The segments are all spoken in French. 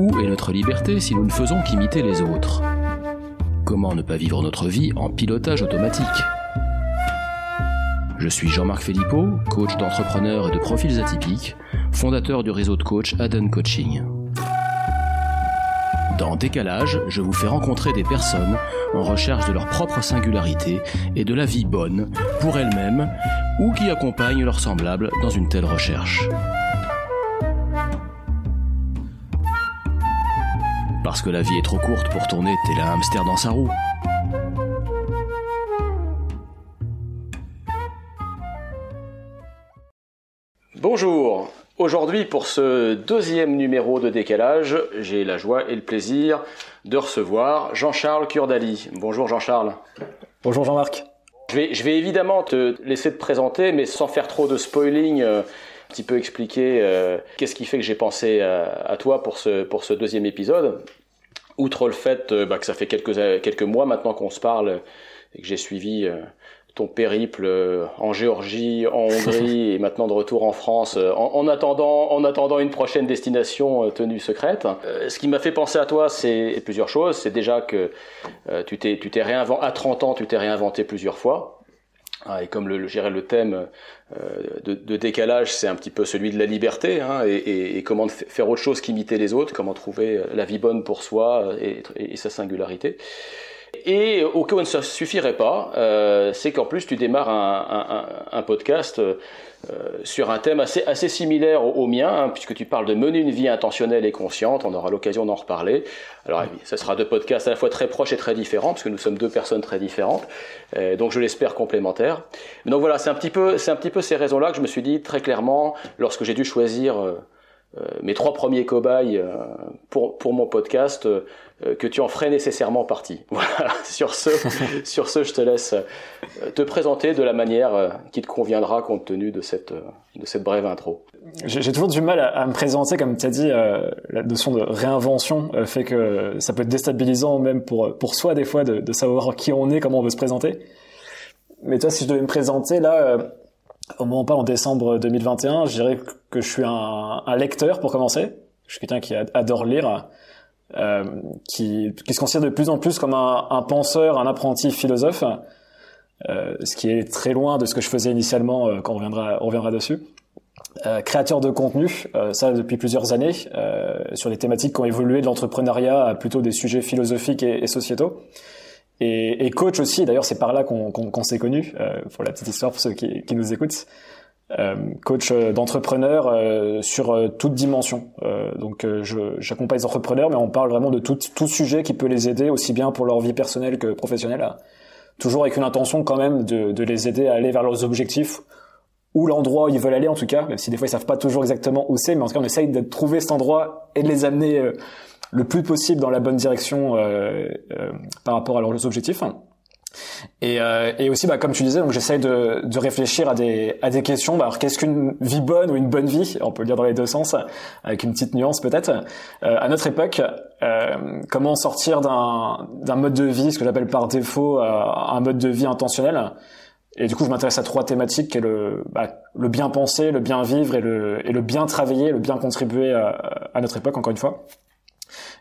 Où est notre liberté si nous ne faisons qu'imiter les autres? Comment ne pas vivre notre vie en pilotage automatique? Je suis Jean-Marc Filippo, coach d'entrepreneurs et de profils atypiques, fondateur du réseau de coach Aden Coaching. Dans Décalage, je vous fais rencontrer des personnes en recherche de leur propre singularité et de la vie bonne pour elles-mêmes ou qui accompagnent leurs semblables dans une telle recherche. Parce que la vie est trop courte pour tourner tel un hamster dans sa roue. Bonjour, Aujourd'hui, pour ce deuxième numéro de décalage, j'ai la joie et le plaisir de recevoir Jean-Charles Curdali. Bonjour Jean-Charles. Bonjour Jean-Marc. Je vais, je vais, évidemment te laisser te présenter, mais sans faire trop de spoiling, euh, un petit peu expliquer euh, qu'est-ce qui fait que j'ai pensé à, toi pour ce, pour ce deuxième épisode. Outre le fait euh, bah, que ça fait quelques, quelques mois maintenant qu'on se parle et que j'ai suivi ton périple euh, en Géorgie, en Hongrie et maintenant de retour en France, euh, en, attendant, en attendant une prochaine destination euh, tenue secrète. ce qui m'a fait penser à toi, c'est plusieurs choses. C'est déjà que tu t'es, tu t'es réinventé à 30 ans, tu t'es réinventé plusieurs fois. Ah, et comme le, je le thème de, de, décalage, c'est un petit peu celui de la liberté, hein, et, et, comment faire autre chose qu'imiter les autres, comment trouver la vie bonne pour soi et, et sa singularité. Et au cas où ça ne suffirait pas, euh, c'est qu'en plus tu démarres un, un, un podcast euh, sur un thème assez, assez similaire au, mien, hein, puisque tu parles de mener une vie intentionnelle et consciente, on aura l'occasion d'en reparler. Alors ça sera deux podcasts à la fois très proches et très différents, parce que nous sommes deux personnes très différentes, euh, donc je l'espère complémentaires. Donc voilà, c'est un petit peu, c'est un petit peu ces raisons-là que je me suis dit très clairement, lorsque j'ai dû choisir euh, mes trois premiers cobayes euh, pour, pour mon podcast, euh, que tu en ferais nécessairement partie. Voilà, sur ce, sur ce, je te laisse te présenter de la manière qui te conviendra compte tenu de cette, de cette brève intro. J'ai toujours du mal à, me présenter, comme tu as dit, la notion de réinvention fait que ça peut être déstabilisant même pour, pour soi des fois de, de savoir qui on est, comment on veut se présenter. Mais toi, si je devais me présenter là, au moment où on parle en décembre 2021, je dirais que je suis un, un lecteur pour commencer. Je suis quelqu'un qui adore lire, euh, qui, qui, se considère de plus en plus comme un, un penseur, un apprenti philosophe, euh, ce qui est très loin de ce que je faisais initialement euh, quand on reviendra, on reviendra dessus. Euh, créateur de contenu, euh, ça depuis plusieurs années, euh, sur des thématiques qui ont évolué de l'entrepreneuriat à plutôt des sujets philosophiques et, et sociétaux. Et, et, coach aussi, d'ailleurs c'est par là qu'on qu'on s'est connus, euh, pour la petite histoire pour ceux qui, qui nous écoutent. Euh, coach euh, d'entrepreneurs euh, sur euh, toute dimension. donc j'accompagne les entrepreneurs, mais on parle vraiment de tout, tout sujet qui peut les aider, aussi bien pour leur vie personnelle que professionnelle, toujours avec une intention quand même de, de les aider à aller vers leurs objectifs ou l'endroit où ils veulent aller en tout cas, même si des fois ils savent pas toujours exactement où c'est, mais en tout cas on essaye de trouver cet endroit et de les amener le plus possible dans la bonne direction euh, euh, par rapport à leurs objectifs. Et, euh, et aussi, bah, comme tu disais, donc j'essaye de, de réfléchir à des, à des questions. Bah, alors, qu'est-ce qu'une vie bonne ou une bonne vie? On peut le dire dans les deux sens, avec une petite nuance peut-être. Euh, à notre époque, euh, comment sortir d'un, d'un mode de vie, ce que j'appelle par défaut un mode de vie intentionnel? Et du coup, je m'intéresse à trois thématiques, qui est le, bah, le bien penser, le bien vivre et le, et le bien travailler, le bien contribuer à, à notre époque, encore une fois.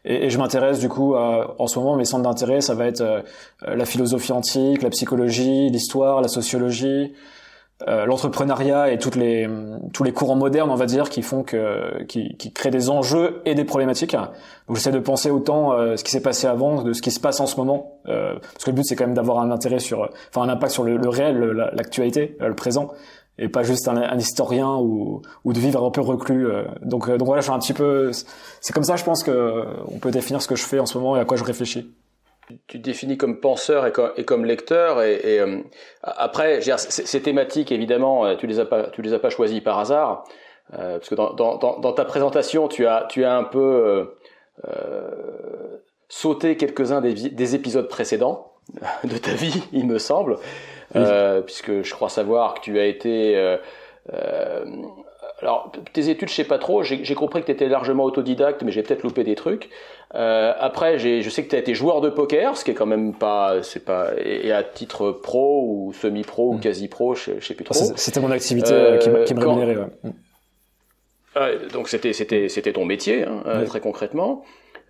Et, et je m'intéresse du coup à, en ce moment mes centres d'intérêt ça va être euh, la philosophie antique, la psychologie, l'histoire, la sociologie, euh, l'entrepreneuriat et toutes les tous les courants modernes on va dire qui font que qui, qui créent des enjeux et des problématiques. Donc j'essaie de penser autant euh, ce qui s'est passé avant de ce qui se passe en ce moment euh, parce que le but c'est quand même d'avoir un intérêt sur enfin un impact sur le, le réel, l'actualité, le présent et pas juste un, historien ou, de vivre un peu reclus. Euh. Donc, euh, donc voilà, je suis un petit peu. C'est comme ça, je pense que euh, on peut définir ce que je fais en ce moment et à quoi je réfléchis. Tu te définis comme penseur et comme, lecteur et, après, ces thématiques évidemment, tu les as pas, tu les as pas choisies par hasard parce que dans, ta présentation, tu as, tu as un peu sauté quelques-uns des épisodes précédents de ta vie, il me semble. Euh, puisque je crois savoir que tu as été... Euh, euh, alors, tes études, je sais pas trop. J'ai compris que tu étais largement autodidacte, mais j'ai peut-être loupé des trucs. Euh, après, je sais que tu as été joueur de poker, ce qui est quand même pas, c'est pas, et à titre pro ou semi-pro ou mm. quasi-pro, je, je sais plus trop. C'était mon activité euh, qui, qui me rémunérait. Ouais. Ah, donc c'était c'était c'était ton métier hein, très concrètement.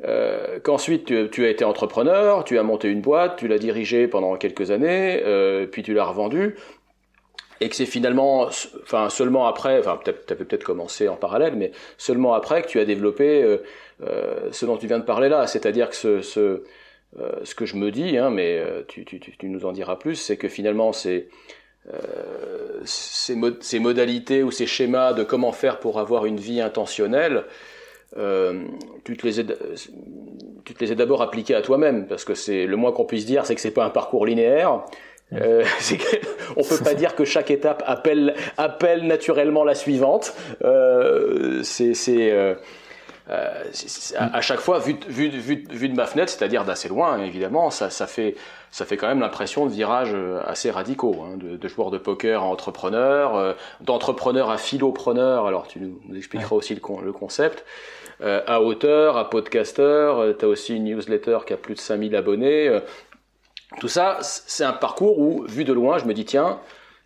Euh, qu'ensuite tu, tu, as été entrepreneur, tu as monté une boîte, tu l'as dirigée pendant quelques années, euh, puis tu l'as revendue, et que c'est finalement, enfin seulement après, enfin tu avais peut-être commencé en parallèle, mais seulement après que tu as développé euh, euh ce dont tu viens de parler là, c'est-à-dire que ce, ce, euh, ce que je me dis, hein, mais tu, tu, tu, nous en diras plus, c'est que finalement c'est euh, ces, ces, modalités ou ces schémas de comment faire pour avoir une vie intentionnelle, euh, tu te les tu te les as d'abord appliqués à toi-même, parce que c'est le moins qu'on puisse dire, c'est que c'est pas un parcours linéaire. Euh, on peut pas dire que chaque étape appelle appelle naturellement la suivante. Euh, c'est euh, euh, à, chaque fois, vu, vu, vu, vu de ma fenêtre, c'est-à-dire d'assez loin, évidemment, ça, ça, fait, ça fait quand même l'impression de virages euh, assez radicaux, hein, de, de joueurs de poker à entrepreneur, euh, d'entrepreneur à philopreneur, alors tu nous expliqueras aussi le, le concept, euh, à auteur, à podcaster, tu as aussi une newsletter qui a plus de 5000 abonnés. tout ça, c'est un parcours où, vu de loin, je me dis, tiens,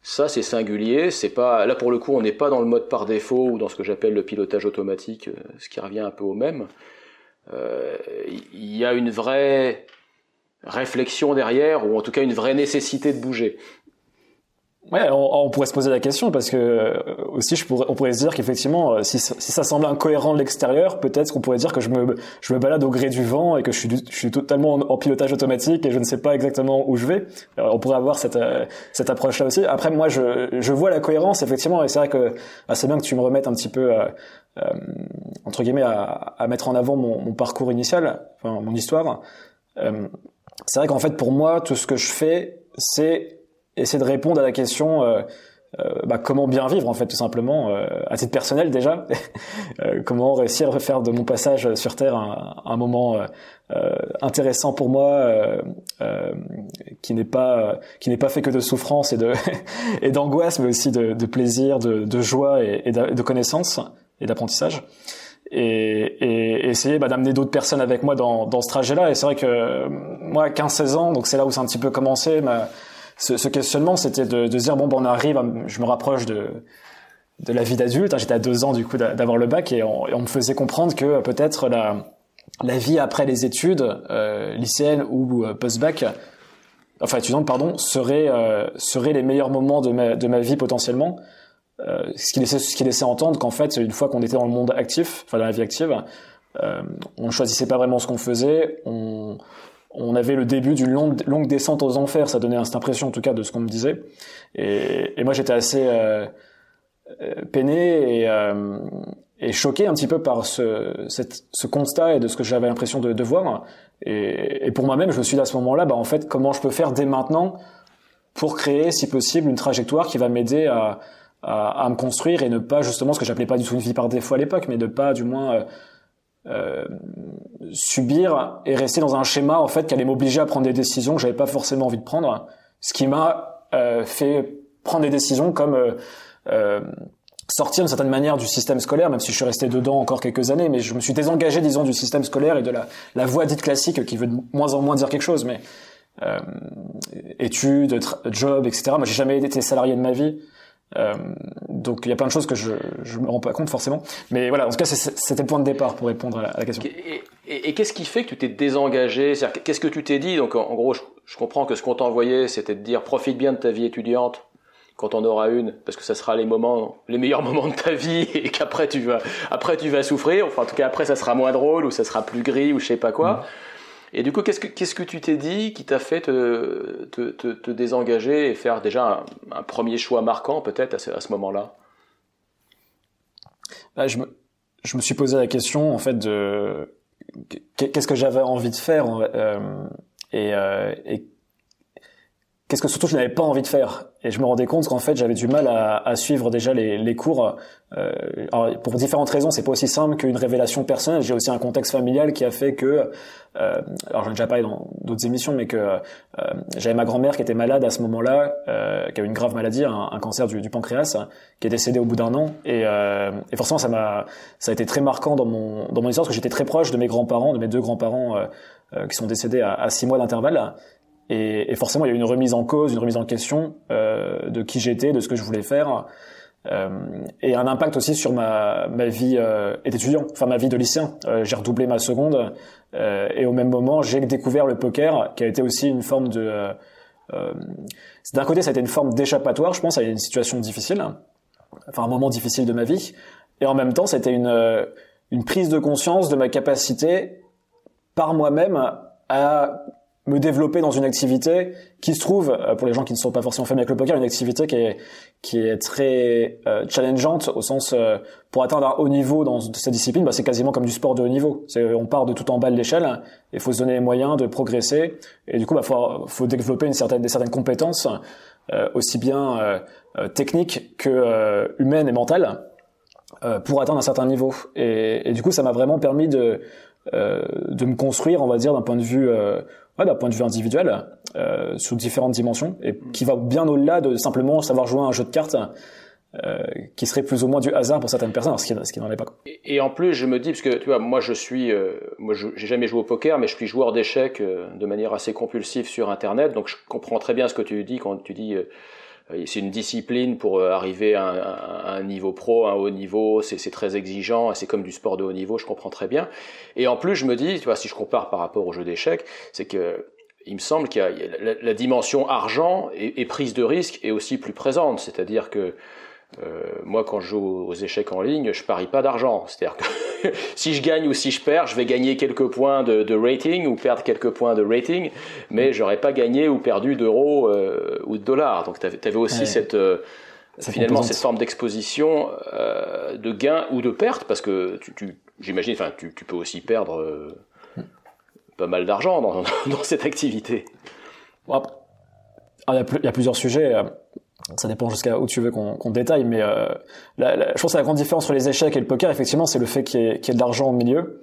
ça, c'est singulier. C'est pas là pour le coup, on n'est pas dans le mode par défaut ou dans ce que j'appelle le pilotage automatique, euh, ce qui revient un peu au même. Euh, il y a une vraie réflexion derrière, ou en tout cas une vraie nécessité de bouger. Ouais, on, pourrait se poser la question parce que euh, aussi je pourrais, on pourrait se dire qu'effectivement, euh, si, ça semble incohérent de l'extérieur, peut-être qu'on pourrait dire que je me, je me balade au gré du vent et que je suis, je suis totalement en, pilotage automatique et je ne sais pas exactement où je vais. on pourrait avoir cette, euh, cette approche-là aussi. Après, moi, je, je vois la cohérence effectivement et c'est vrai que ah, c'est bien que tu me remettes un petit peu euh, entre guillemets à, à, mettre en avant mon, mon parcours initial, enfin mon histoire. C'est vrai qu'en fait, pour moi, tout ce que je fais, c'est essayer de répondre à la question euh, euh, bah, comment bien vivre en fait tout simplement euh, à titre personnel déjà. Comment réussir à faire de mon passage sur terre un, moment intéressant pour moi qui n'est pas qui n'est pas fait que de souffrance et de et d'angoisse mais aussi de, plaisir de, de joie et de, connaissance et d'apprentissage et, et, essayer bah, d'amener d'autres personnes avec moi dans, dans ce trajet-là. Et c'est vrai que moi, 15-16 ans, donc c'est là où c'est un petit peu commencé, ma, ce, ce questionnement, c'était de, de dire bon, ben, on arrive, je me rapproche de de la vie d'adulte. Hein, j'étais à deux ans du coup d'avoir le bac et on, on, me faisait comprendre que peut-être la la vie après les études euh, lycéennes ou euh, post-bac, enfin étudiante pardon, serait euh, serait les meilleurs moments de ma de ma vie potentiellement. Euh, ce qui laissait entendre qu'en fait une fois qu'on était dans le monde actif, enfin dans la vie active, euh, on ne choisissait pas vraiment ce qu'on faisait, on on avait le début d'une longue, descente aux enfers, ça donnait cette impression en tout cas de ce qu'on me disait. Et, moi j'étais assez euh, euh peiné et, et, choqué un petit peu par ce, constat et de ce que j'avais l'impression de, voir. Et, et pour moi-même, je me suis dit à ce moment-là, bah, en fait, comment je peux faire dès maintenant pour créer, si possible, une trajectoire qui va m'aider à, à, à, me construire et ne pas justement ce que j'appelais pas du tout une vie par défaut à l'époque, mais de pas du moins euh, euh, subir et rester dans un schéma en fait qui allait m'obliger à prendre des décisions que j'avais pas forcément envie de prendre, ce qui m'a euh, fait prendre des décisions comme euh, euh, sortir d'une certaine manière du système scolaire, même si je suis resté dedans encore quelques années, mais je me suis désengagé, disons, du système scolaire et de la, la voie dite classique qui veut de moins en moins dire quelque chose, mais euh, études, job, etc. Moi, j'ai jamais été salarié de ma vie. Euh, donc il y a plein de choses que je je me rends pas compte forcément. Mais voilà, en tout cas c'était le point de départ pour répondre à la, question. Et, et, qu'est-ce qui fait que tu t'es désengagé? Qu'est-ce que tu t'es dit? Donc en, gros, je, je, comprends que ce qu'on t'a envoyé, c'était de dire profite bien de ta vie étudiante quand on aura une, parce que ça sera les moments, les meilleurs moments de ta vie, et qu'après tu vas, après tu vas souffrir. Enfin en tout cas après ça sera moins drôle ou ça sera plus gris ou je sais pas quoi. Mmh. Et du coup, qu'est-ce que, tu t'es dit qui t'a fait te, désengager et faire déjà un, premier choix marquant peut-être à ce, moment-là? Bah, je, me, je suis posé la question en fait de qu'est-ce que j'avais envie de faire euh, euh, et qu'est-ce que surtout je n'avais pas envie de faire et je me rendais compte qu'en fait j'avais du mal à, à suivre déjà les, les cours euh, pour différentes raisons. C'est pas aussi simple qu'une révélation personnelle. J'ai aussi un contexte familial qui a fait que euh, alors j'en ai déjà parlé dans d'autres émissions mais que euh, j'avais ma grand-mère qui était malade à ce moment-là euh, qui avait une grave maladie un, cancer du, du, pancréas qui est décédée au bout d'un an. Et, et forcément ça m'a ça a été très marquant dans mon dans mon histoire parce que j'étais très proche de mes grands-parents de mes deux grands-parents qui sont décédés à, à six mois d'intervalle et, forcément, il y a eu une remise en cause, une remise en question euh, de qui j'étais, de ce que je voulais faire. et un impact aussi sur ma, vie d'étudiant, enfin ma vie de lycéen. j'ai redoublé ma seconde et au même moment j'ai découvert le poker qui a été aussi une forme de d'un côté ça a été une forme d'échappatoire je pense à une situation difficile enfin un moment difficile de ma vie et en même temps c'était une une prise de conscience de ma capacité par moi-même à me développer dans une activité qui se trouve, euh, pour les gens qui ne sont pas forcément familiers avec le poker, une activité qui est, qui est très euh, challengeante au sens, euh, pour atteindre un haut niveau dans cette discipline, bah, c'est quasiment comme du sport de haut niveau. On part de tout en bas de l'échelle et faut se donner les moyens de progresser. Et du coup, bah, faut, faut développer une certaine, des certaines compétences, aussi bien techniques que humaines et mentales, pour atteindre un certain niveau. Et, du coup, ça m'a vraiment permis de euh, de me construire, on va dire, d'un point de vue, euh, ouais, d'un point de vue individuel, euh, sous différentes dimensions, et qui va bien au-delà de simplement savoir jouer à un jeu de cartes. Euh, qui serait plus ou moins du hasard pour certaines personnes, ce qui, n'en est pas. Et, en plus, je me dis, parce que tu vois, moi je suis, euh, moi j'ai jamais joué au poker, mais je suis joueur d'échecs de manière assez compulsive sur Internet, donc je comprends très bien ce que tu dis quand tu dis euh, c'est une discipline pour euh, arriver à un, niveau pro, un haut niveau. C'est très exigeant. C'est comme du sport de haut niveau. Je comprends très bien. Et en plus, je me dis, tu vois, si je compare par rapport au jeu d'échecs, c'est que il me semble qu'il y a, la, dimension argent et, prise de risque est aussi plus présente. C'est-à-dire que euh, moi, quand je joue aux échecs en ligne, je parie pas d'argent. C'est-à-dire que si je gagne ou si je perds, je vais gagner quelques points de, rating ou perdre quelques points de rating, mais j'aurais pas gagné ou perdu d'euros euh, ou de dollars. Donc, tu avais aussi cette euh, finalement cette forme d'exposition, de gain ou de perte, parce que tu, j'imagine, enfin, tu, peux aussi perdre pas mal d'argent dans, cette activité. il y a plusieurs sujets ça dépend jusqu'à où tu veux qu'on détaille, mais euh, je pense que la grande différence entre les échecs et le poker, effectivement, c'est le fait qu'il y, ait de l'argent au milieu.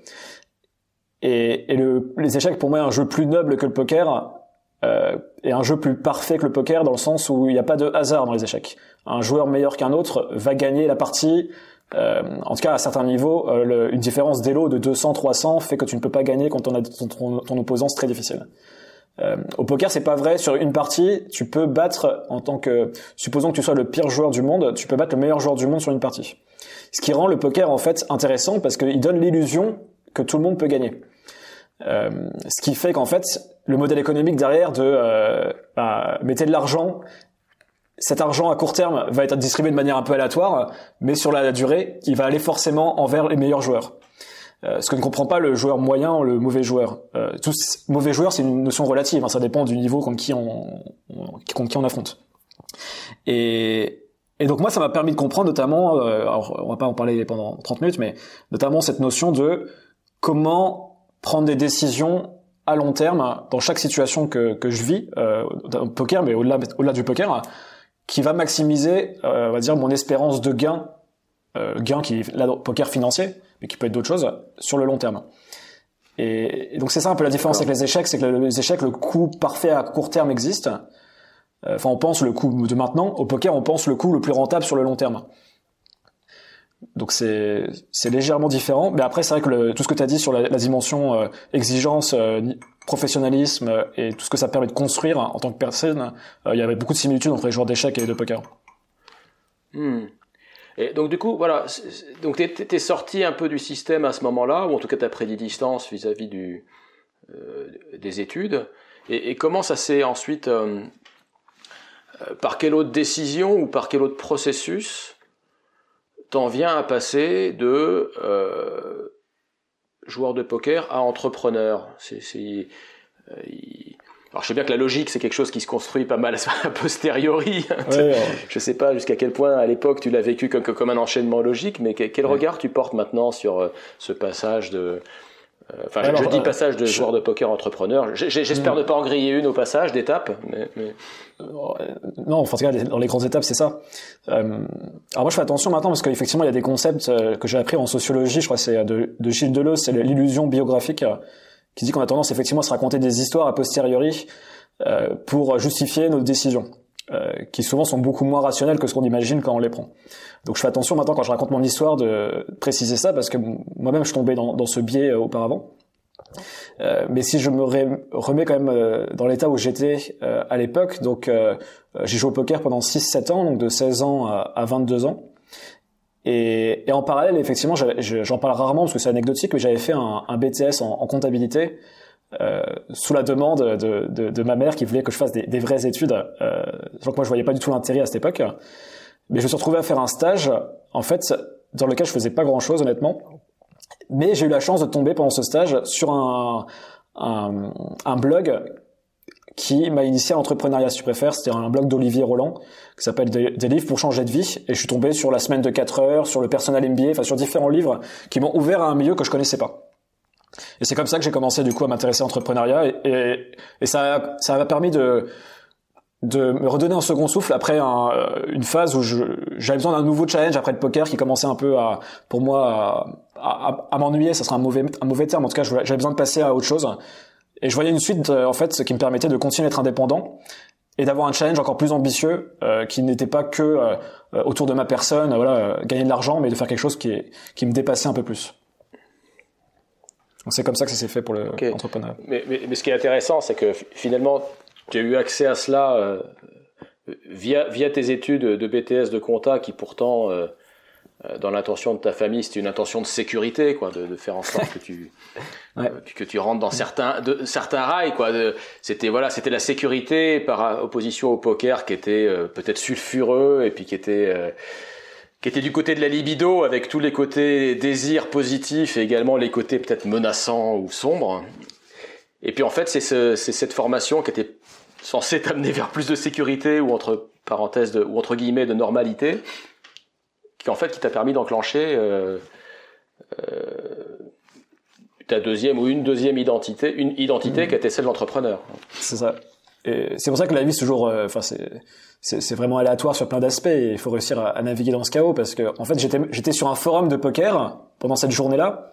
Et, et le, les échecs, pour moi, un jeu plus noble que le poker, euh, et un jeu plus parfait que le poker, dans le sens où il n'y a pas de hasard dans les échecs. Un joueur meilleur qu'un autre va gagner la partie. Euh, en tout cas, à certains niveaux, euh, le, une différence d'élo de 200-300 fait que tu ne peux pas gagner quand ton, ton, ton opposant, c'est très difficile. Euh, au poker, c'est pas vrai. Sur une partie, tu peux battre en tant que, supposons que tu sois le pire joueur du monde, tu peux battre le meilleur joueur du monde sur une partie. Ce qui rend le poker en fait intéressant parce qu'il donne l'illusion que tout le monde peut gagner. Euh, ce qui fait qu'en fait, le modèle économique derrière de euh, bah, mettez de l'argent, cet argent à court terme va être distribué de manière un peu aléatoire, mais sur la durée, il va aller forcément envers les meilleurs joueurs. Euh, ce que ne comprend pas le joueur moyen, le mauvais joueur. Euh, tous mauvais joueurs, c'est une notion relative. Hein, ça dépend du niveau contre qui on, contre qui on affronte. Et, et donc moi, ça m'a permis de comprendre notamment, euh, alors on va pas en parler pendant 30 minutes, mais notamment cette notion de comment prendre des décisions à long terme dans chaque situation que, que je vis, euh, le poker, mais au-delà au-delà du poker, qui va maximiser, euh, on va dire, mon espérance de gain, euh, gain qui est là, poker financier, mais qui peut être d'autres choses sur le long terme. Et, donc c'est ça un peu la différence avec les échecs, c'est que les échecs, le coût parfait à court terme existe. Euh, enfin, on pense le coût de maintenant. Au poker, on pense le coût le plus rentable sur le long terme. Donc c'est c'est légèrement différent, mais après c'est vrai que le, tout ce que tu as dit sur la, dimension euh, exigence, euh, professionnalisme et tout ce que ça permet de construire en tant que personne, il y avait beaucoup de similitudes entre les joueurs d'échecs et de poker. Hmm. Et donc du coup, voilà, donc tu es, sorti un peu du système à ce moment-là, ou en tout cas tu as pris des distances vis-à-vis euh, des études. Et, comment ça s'est ensuite, euh, euh, par quelle autre décision ou par quel autre processus t'en viens à passer de joueur de poker à entrepreneur? Alors je sais bien que la logique c'est quelque chose qui se construit pas mal a posteriori. Ouais, Je sais pas jusqu'à quel point à l'époque tu l'as vécu comme, comme un enchaînement logique, mais quel, regard tu portes maintenant sur euh, ce passage de euh, Enfin, je, dis euh, passage de joueur de poker entrepreneur. J'espère mm. ne pas en griller une au passage d'étape. Mais, mais... Non, en tout cas, dans les grandes étapes, c'est ça. alors moi, je fais attention maintenant parce qu'effectivement, il y a des concepts que j'ai appris en sociologie. Je crois que c'est de, de Gilles Deleuze, c'est l'illusion biographique qui dit qu'on a tendance effectivement à se raconter des histoires a posteriori euh, pour justifier nos décisions, euh, qui souvent sont beaucoup moins rationnelles que ce qu'on imagine quand on les prend. Donc je fais attention maintenant quand je raconte mon histoire de préciser ça parce que moi-même je tombais dans, dans ce biais euh, auparavant. Euh, mais si je me remets quand même euh, dans l'état où j'étais euh, à l'époque, donc j'ai joué au poker pendant 6-7 ans, donc de 16 ans à, à 22 ans. Et, et en parallèle, effectivement, j'en parle rarement parce que c'est anecdotique, mais j'avais fait un, un BTS en, en comptabilité euh, sous la demande de, de, de, ma mère qui voulait que je fasse des, des vraies études. Euh, donc moi, je voyais pas du tout l'intérêt à cette époque. Mais je me suis retrouvé à faire un stage, en fait, dans lequel je faisais pas grand-chose, honnêtement. Mais j'ai eu la chance de tomber pendant ce stage sur un, un, un blog qui m'a initié à l'entrepreneuriat, si tu préfères. C'était un blog d'Olivier Roland qui s'appelle des, livres pour changer de vie. Et je suis tombé sur la semaine de 4 heures, sur le personnel MBA, enfin sur différents livres qui m'ont ouvert à un milieu que je connaissais pas. Et c'est comme ça que j'ai commencé du coup à m'intéresser à l'entrepreneuriat et, ça, ça m'a permis de de me redonner un second souffle après un, une phase où j'avais besoin d'un nouveau challenge après le poker qui commençait un peu à pour moi à, à, à m'ennuyer ça serait un mauvais un mauvais terme en tout cas j'avais besoin de passer à autre chose et je voyais une suite, euh, en fait, ce qui me permettait de continuer d'être indépendant et d'avoir un challenge encore plus ambitieux euh, qui n'était pas que euh, autour de ma personne, voilà, gagner de l'argent, mais de faire quelque chose qui, qui me dépassait un peu plus. Donc c'est comme ça que ça s'est fait pour l'entrepreneuriat. Mais, mais, mais, ce qui est intéressant, c'est que finalement, tu as eu accès à cela via, via tes études de BTS de compta qui pourtant euh, dans l'intention de ta famille, c'était une intention de sécurité, quoi, de, de faire en sorte que tu ouais. euh, que tu rentres dans certains de, certains rails, quoi. C'était voilà, c'était la sécurité par opposition au poker qui était euh, peut-être sulfureux et puis qui était euh, qui était du côté de la libido avec tous les côtés désirs positifs et également les côtés peut-être menaçants ou sombres. Et puis en fait, c'est ce, cette formation qui était censée t'amener vers plus de sécurité ou entre parenthèses de, ou entre guillemets de normalité qui en fait qui t'a permis d'enclencher euh, euh, ta deuxième ou une deuxième identité, une identité mmh. qui était celle d'entrepreneur. C'est ça. Et c'est pour ça que la vie c'est toujours, euh, enfin c'est c'est vraiment aléatoire sur plein d'aspects et il faut réussir à, naviguer dans ce chaos parce que en fait j'étais j'étais sur un forum de poker pendant cette journée-là,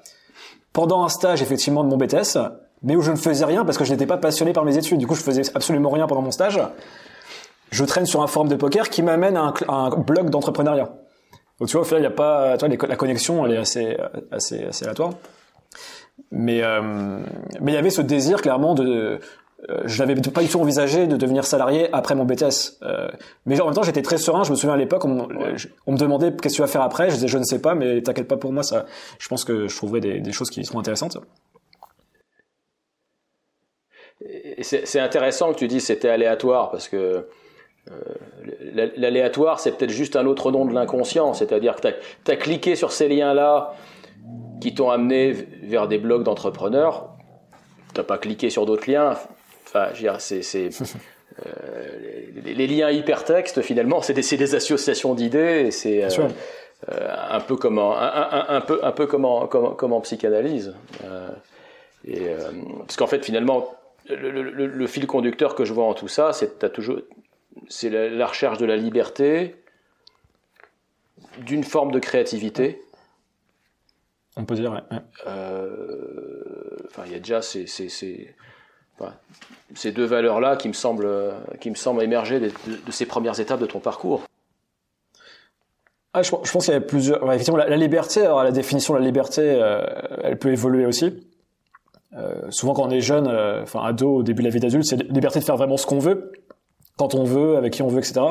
pendant un stage effectivement de mon BTS, mais où je ne faisais rien parce que je n'étais pas passionné par mes études. Du coup, je faisais absolument rien pendant mon stage. Je traîne sur un forum de poker qui m'amène à à un blog d'entrepreneuriat. Donc tu vois, au final, il y a pas, tu vois, la connexion, elle est assez, assez, assez aléatoire. Mais, euh, mais il y avait ce désir clairement de, euh, je n'avais pas du tout envisagé de devenir salarié après mon BTS. Euh, mais en même temps, j'étais très serein. Je me souviens à l'époque, on, on, me demandait qu'est-ce que tu vas faire après. Je disais je ne sais pas, mais t'inquiète pas pour moi. Ça, je pense que je trouverai des, des choses qui seront intéressantes. C'est intéressant que tu dis c'était aléatoire parce que euh, l'aléatoire, c'est peut-être juste un autre nom de l'inconscient, c'est-à-dire que tu as, cliqué sur ces liens-là qui t'ont amené vers des blogs d'entrepreneurs, tu pas cliqué sur d'autres liens. Enfin, je veux dire, c'est, euh, les, les, liens hypertextes, finalement, c'est des, des, associations d'idées, et c'est euh, euh, un peu comme en, un, un, un, peu, un peu comme en, comme, comme en psychanalyse. Euh, et, parce qu'en fait, finalement, le, le, le, fil conducteur que je vois en tout ça, c'est que tu as toujours c'est la, recherche de la liberté, d'une forme de créativité. On peut dire, euh, enfin, il y a déjà ces, ces, ces, ces deux valeurs-là qui me semblent, qui me semblent émerger de, de, ces premières étapes de ton parcours. Ah, je, je pense qu'il y a plusieurs. effectivement, la, liberté, alors la définition de la liberté, euh, elle peut évoluer aussi. Euh, souvent, quand on est jeune, euh, enfin ado, au début de la vie d'adulte, c'est la liberté de faire vraiment ce qu'on veut quand on veut, avec qui on veut, etc.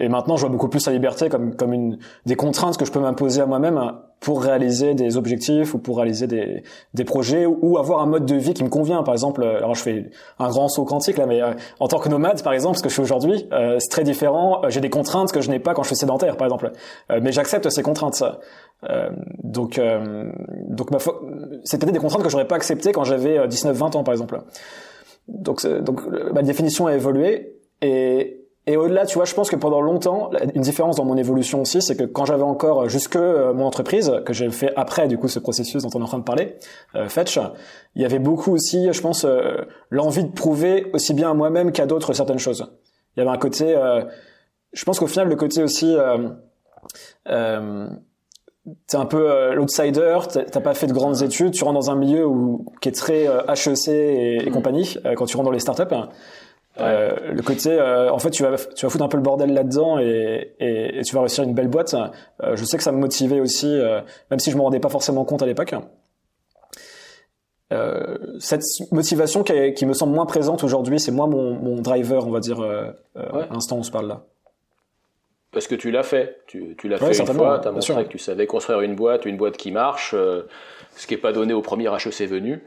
Et maintenant, je vois beaucoup plus la liberté comme comme une des contraintes que je peux m'imposer à moi-même pour réaliser des objectifs ou pour réaliser des des projets ou, avoir un mode de vie qui me convient. Par exemple, euh, alors je fais un grand saut quantique là, mais euh, en tant que nomade, par exemple, ce que je fais aujourd'hui, euh, c'est très différent. J'ai des contraintes que je n'ai pas quand je suis sédentaire, par exemple. mais j'accepte ces contraintes. donc donc ma c'est peut-être des contraintes que j'aurais pas acceptées quand j'avais 19-20 ans, par exemple. Donc ma définition a évolué et, et au-delà, tu vois, je pense que pendant longtemps, une différence dans mon évolution aussi, c'est que quand j'avais encore jusque euh, mon entreprise, que j'ai fait après du coup ce processus dont on est en train de parler, euh, Fetch, il y avait beaucoup aussi, je pense, euh, l'envie de prouver aussi bien à moi-même qu'à d'autres certaines choses. Il y avait un côté, euh, je pense qu'au final, le côté aussi, euh, t'es un peu l'outsider, t'as pas fait de grandes études, tu rentres dans un milieu où, qui est très HEC et compagnie, quand tu rentres dans les startups. Euh, le côté, euh, en fait, tu vas, tu vas foutre un peu le bordel là-dedans et, et, et, tu vas réussir une belle boîte. Euh, je sais que ça me motivait aussi, même si je me rendais pas forcément compte à l'époque. Cette motivation qui, qui, me semble moins présente aujourd'hui, c'est moi mon, mon, driver, on va dire, ouais. instant où on se parle là. Parce que tu l'as fait. Tu, tu l'as fait une fois, tu as montré que tu savais construire une boîte, une boîte qui marche, ce qui n'est pas donné au premier HEC venu.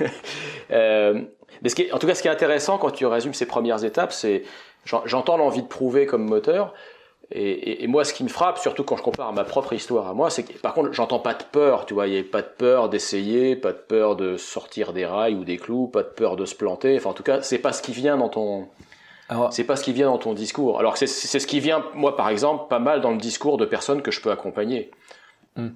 euh, mais ce qui est, en tout cas, ce qui est intéressant quand tu résumes ces premières étapes, c'est j'entends l'envie de prouver comme moteur. Et, et, moi, ce qui me frappe, surtout quand je compare à ma propre histoire à moi, c'est que par contre, j'entends pas de peur, tu vois, il n'y a pas de peur d'essayer, pas de peur de sortir des rails ou des clous, pas de peur de se planter. Enfin, en tout cas, c'est pas ce qui vient dans ton, c'est pas ce qui vient dans ton discours. Alors c'est ce qui vient, moi par exemple, pas mal dans le discours de personnes que je peux accompagner. Hmm.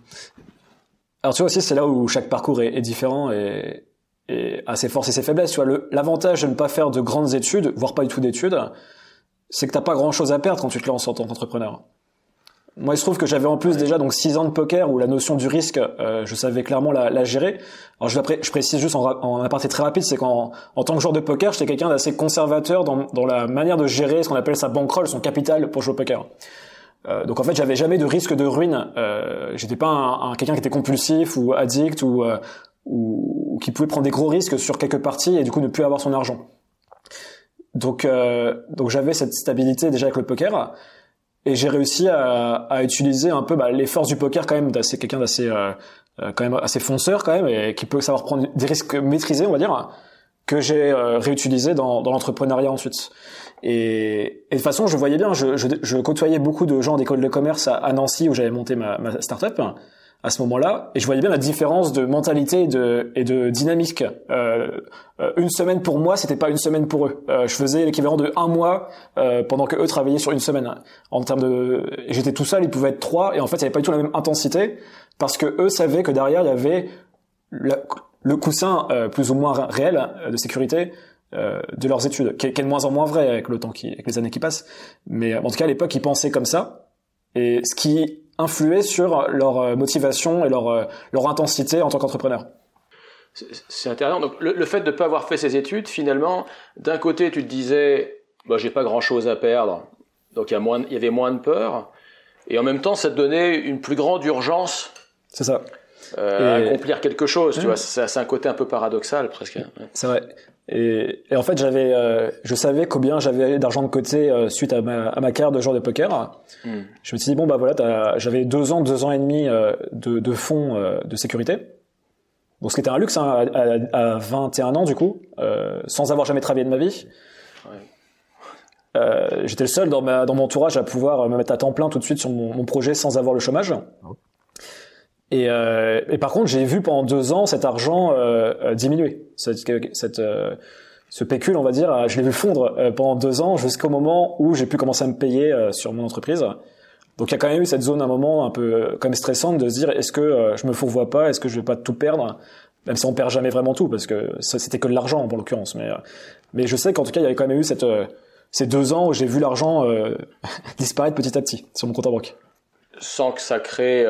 Alors tu vois aussi, c'est là où chaque parcours est, différent et, et, a ses forces et ses faiblesses. Tu vois, l'avantage de ne pas faire de grandes études, voire pas du tout d'études, c'est que t'as pas grand chose à perdre quand tu te lances en tant qu'entrepreneur. Moi, il se trouve que j'avais en plus déjà donc six ans de poker où la notion du risque, euh, je savais clairement la, la gérer. Alors je, je précise juste en, en aparté très rapide, c'est qu'en en tant que joueur de poker, j'étais quelqu'un d'assez conservateur dans, dans la manière de gérer ce qu'on appelle sa bankroll, son capital pour jouer au poker. Euh, donc en fait, j'avais jamais de risque de ruine. Euh, J'étais pas un, un quelqu'un qui était compulsif ou addict ou, euh, ou, ou qui pouvait prendre des gros risques sur quelques parties et du coup ne plus avoir son argent. Donc euh, donc j'avais cette stabilité déjà avec le poker et j'ai réussi à, à, utiliser un peu bah, les forces du poker quand même d'assez quelqu'un d'assez euh, euh, quand même assez fonceur quand même et qui peut savoir prendre des risques maîtrisés on va dire que j'ai euh, réutilisé dans, dans l'entrepreneuriat ensuite et, et, de toute façon je voyais bien je, je, je côtoyais beaucoup de gens d'école de commerce à, à Nancy où j'avais monté ma, ma startup à ce moment-là, et je voyais bien la différence de mentalité et de, dynamique. Euh, euh, une semaine pour moi, c'était pas une semaine pour eux. Euh, je faisais l'équivalent de un mois pendant que eux travaillaient sur une semaine. En termes de, j'étais tout seul, ils pouvaient être trois, et en fait, il n'y avait pas du tout la même intensité parce que eux savaient que derrière il y avait le coussin plus ou moins réel de sécurité de leurs études, qui est, qui est, de moins en moins vrai avec le temps qui, avec les années qui passent. Mais en tout cas, à l'époque, ils pensaient comme ça. Et ce qui influer sur leur euh, motivation et leur, euh, leur intensité en tant qu'entrepreneur. C'est intéressant. Donc, le, fait de ne pas avoir fait ces études, finalement, d'un côté, tu te disais, bah, j'ai pas grand chose à perdre. Donc, il y, y avait moins de peur. Et en même temps, ça te donnait une plus grande urgence. C'est ça. Euh, à accomplir quelque chose, tu vois. C'est un côté un peu paradoxal, presque. C'est vrai. Et, et, en fait, j'avais, euh, je savais combien j'avais d'argent de côté euh, suite à ma, à ma carrière de joueur de poker. Hmm. Je me suis dit bon bah voilà, j'avais deux ans, deux ans et demi euh, de, de fonds de sécurité. Donc ce qui était un luxe hein, à, à, 21 ans du coup, sans avoir jamais travaillé de ma vie. Ouais. J'étais le seul dans, ma, dans mon entourage à pouvoir me mettre à temps plein tout de suite sur mon, mon projet sans avoir le chômage. Et, euh, et, par contre, j'ai vu pendant deux ans cet argent euh, euh diminuer. Cette, cette euh, ce pécule, on va dire, je l'ai vu fondre euh, pendant deux ans jusqu'au moment où j'ai pu commencer à me payer sur mon entreprise. Donc il y a quand même eu cette zone, un moment un peu même stressante de se dire est-ce que je me fourvoie pas, est-ce que je vais pas tout perdre, même si on perd jamais vraiment tout parce que c'était que de l'argent pour l'occurrence. Mais mais je sais qu'en tout cas il y avait quand même eu cette ces deux ans où j'ai vu l'argent disparaître petit à petit sur mon compte en banque. Sans que ça crée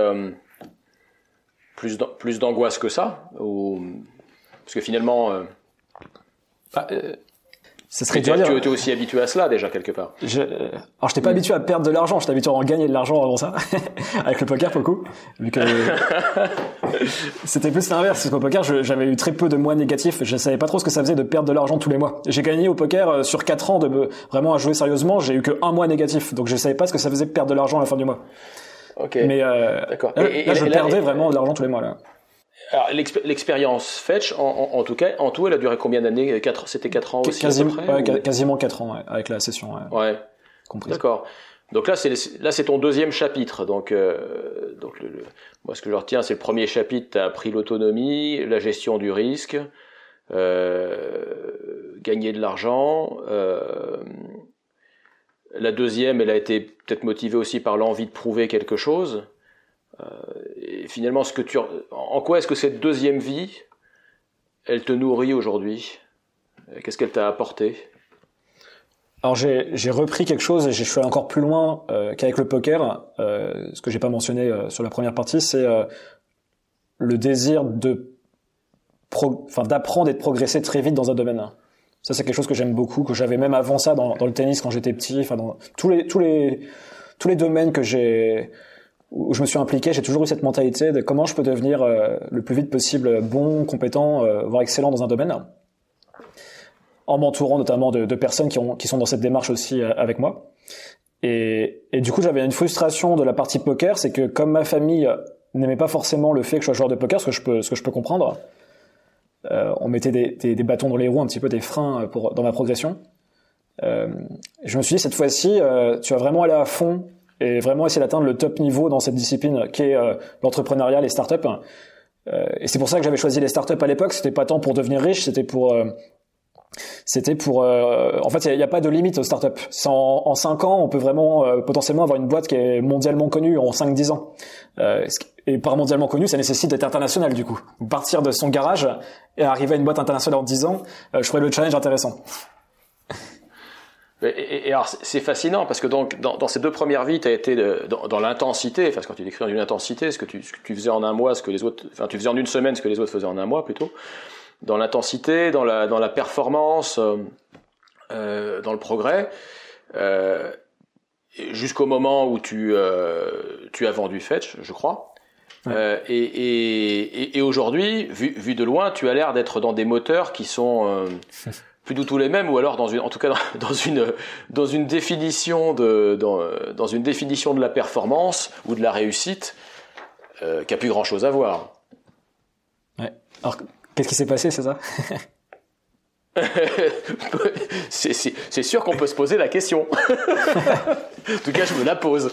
plus d'angoisse que ça ou parce que finalement euh... Ah, euh, ça serait tu, tu étais aussi habitué à cela déjà quelque part. Je, euh, alors j'étais pas habitué à perdre de l'argent, j'étais habitué à en gagner de l'argent avant ça, avec le poker pour le coup. Vu que c'était plus l'inverse, parce qu'au poker j'avais eu très peu de mois négatifs, je savais pas trop ce que ça faisait de perdre de l'argent tous les mois. J'ai gagné au poker euh, sur 4 ans de vraiment à jouer sérieusement, j'ai eu que un mois négatif, donc je savais pas ce que ça faisait de perdre de l'argent à la fin du mois. Ok. Mais euh, D'accord. Là, et, là, je perdais vraiment de l'argent tous les mois là. Alors l'expérience Fetch, en, en, en, tout cas, en tout, elle a duré combien d'années? C'était 4 ans aussi quasiment, à peu près, ouais, Quasiment 4 ans ouais, avec la session. Ouais. ouais. D'accord. Donc là, c'est là, c'est ton deuxième chapitre. Donc, euh, donc le, le, moi, ce que je retiens, c'est le premier chapitre. Tu as appris l'autonomie, la gestion du risque, euh, gagner de l'argent. Euh, la deuxième, elle a été peut-être motivée aussi par l'envie de prouver quelque chose. Euh, et finalement, ce que tu, en quoi est-ce que cette deuxième vie, elle te nourrit aujourd'hui? Qu'est-ce qu'elle t'a apporté? Alors j'ai repris quelque chose et je suis allé encore plus loin euh, qu'avec le poker. Euh, ce que j'ai pas mentionné sur la première partie, c'est le désir d'apprendre et de progresser très vite dans un domaine. Ça, c'est quelque chose que j'aime beaucoup, que j'avais même avant ça dans, le tennis quand j'étais petit. Enfin, dans tous les tous les tous les domaines que j'ai où je me suis impliqué, j'ai toujours eu cette mentalité de comment je peux devenir euh, le plus vite possible bon, compétent, euh, voire excellent dans un domaine, en m'entourant notamment de, de, personnes qui, ont, qui sont dans cette démarche aussi euh, avec moi. Et, et du coup, j'avais une frustration de la partie poker, c'est que comme ma famille n'aimait pas forcément le fait que je sois joueur de poker, ce que je peux, ce que je peux comprendre, euh, on mettait des, des, bâtons dans les roues, un petit peu des freins pour dans ma progression. Euh, je me suis dit cette fois-ci, euh, tu vas vraiment aller à fond et vraiment essayer d'atteindre le top niveau dans cette discipline qui est euh, l'entrepreneuriat, les startups. Euh, et c'est pour ça que j'avais choisi les startups à l'époque. C'était pas tant pour devenir riche, c'était pour euh, c'était pour en fait il n'y a, pas de limite aux startups. En, en 5 ans on peut vraiment potentiellement avoir une boîte qui est mondialement connue en 5-10 ans. Et par mondialement connue ça nécessite d'être international du coup. Partir de son garage et arriver à une boîte internationale en 10 ans je trouvais le challenge intéressant. Et, alors c'est fascinant parce que donc dans, ces deux premières vies, tu as été dans, dans l'intensité, enfin quand tu décris dans une intensité, ce que, tu, ce que tu faisais en un mois, ce que les autres, enfin tu faisais en une semaine, ce que les autres faisaient en un mois plutôt, dans l'intensité, dans la, dans la performance, euh, euh dans le progrès, euh, jusqu'au moment où tu, euh, tu as vendu Fetch, je crois. Et, et, et, aujourd'hui, vu, vu de loin, tu as l'air d'être dans des moteurs qui sont plus du tout les mêmes ou alors dans une en tout cas dans, une dans une définition de dans, dans, une définition de la performance ou de la réussite euh, qui a plus grand chose à voir. Ouais. Alors qu'est-ce qui s'est passé, c'est ça C'est sûr qu'on peut se poser la question. en tout cas, je me la pose.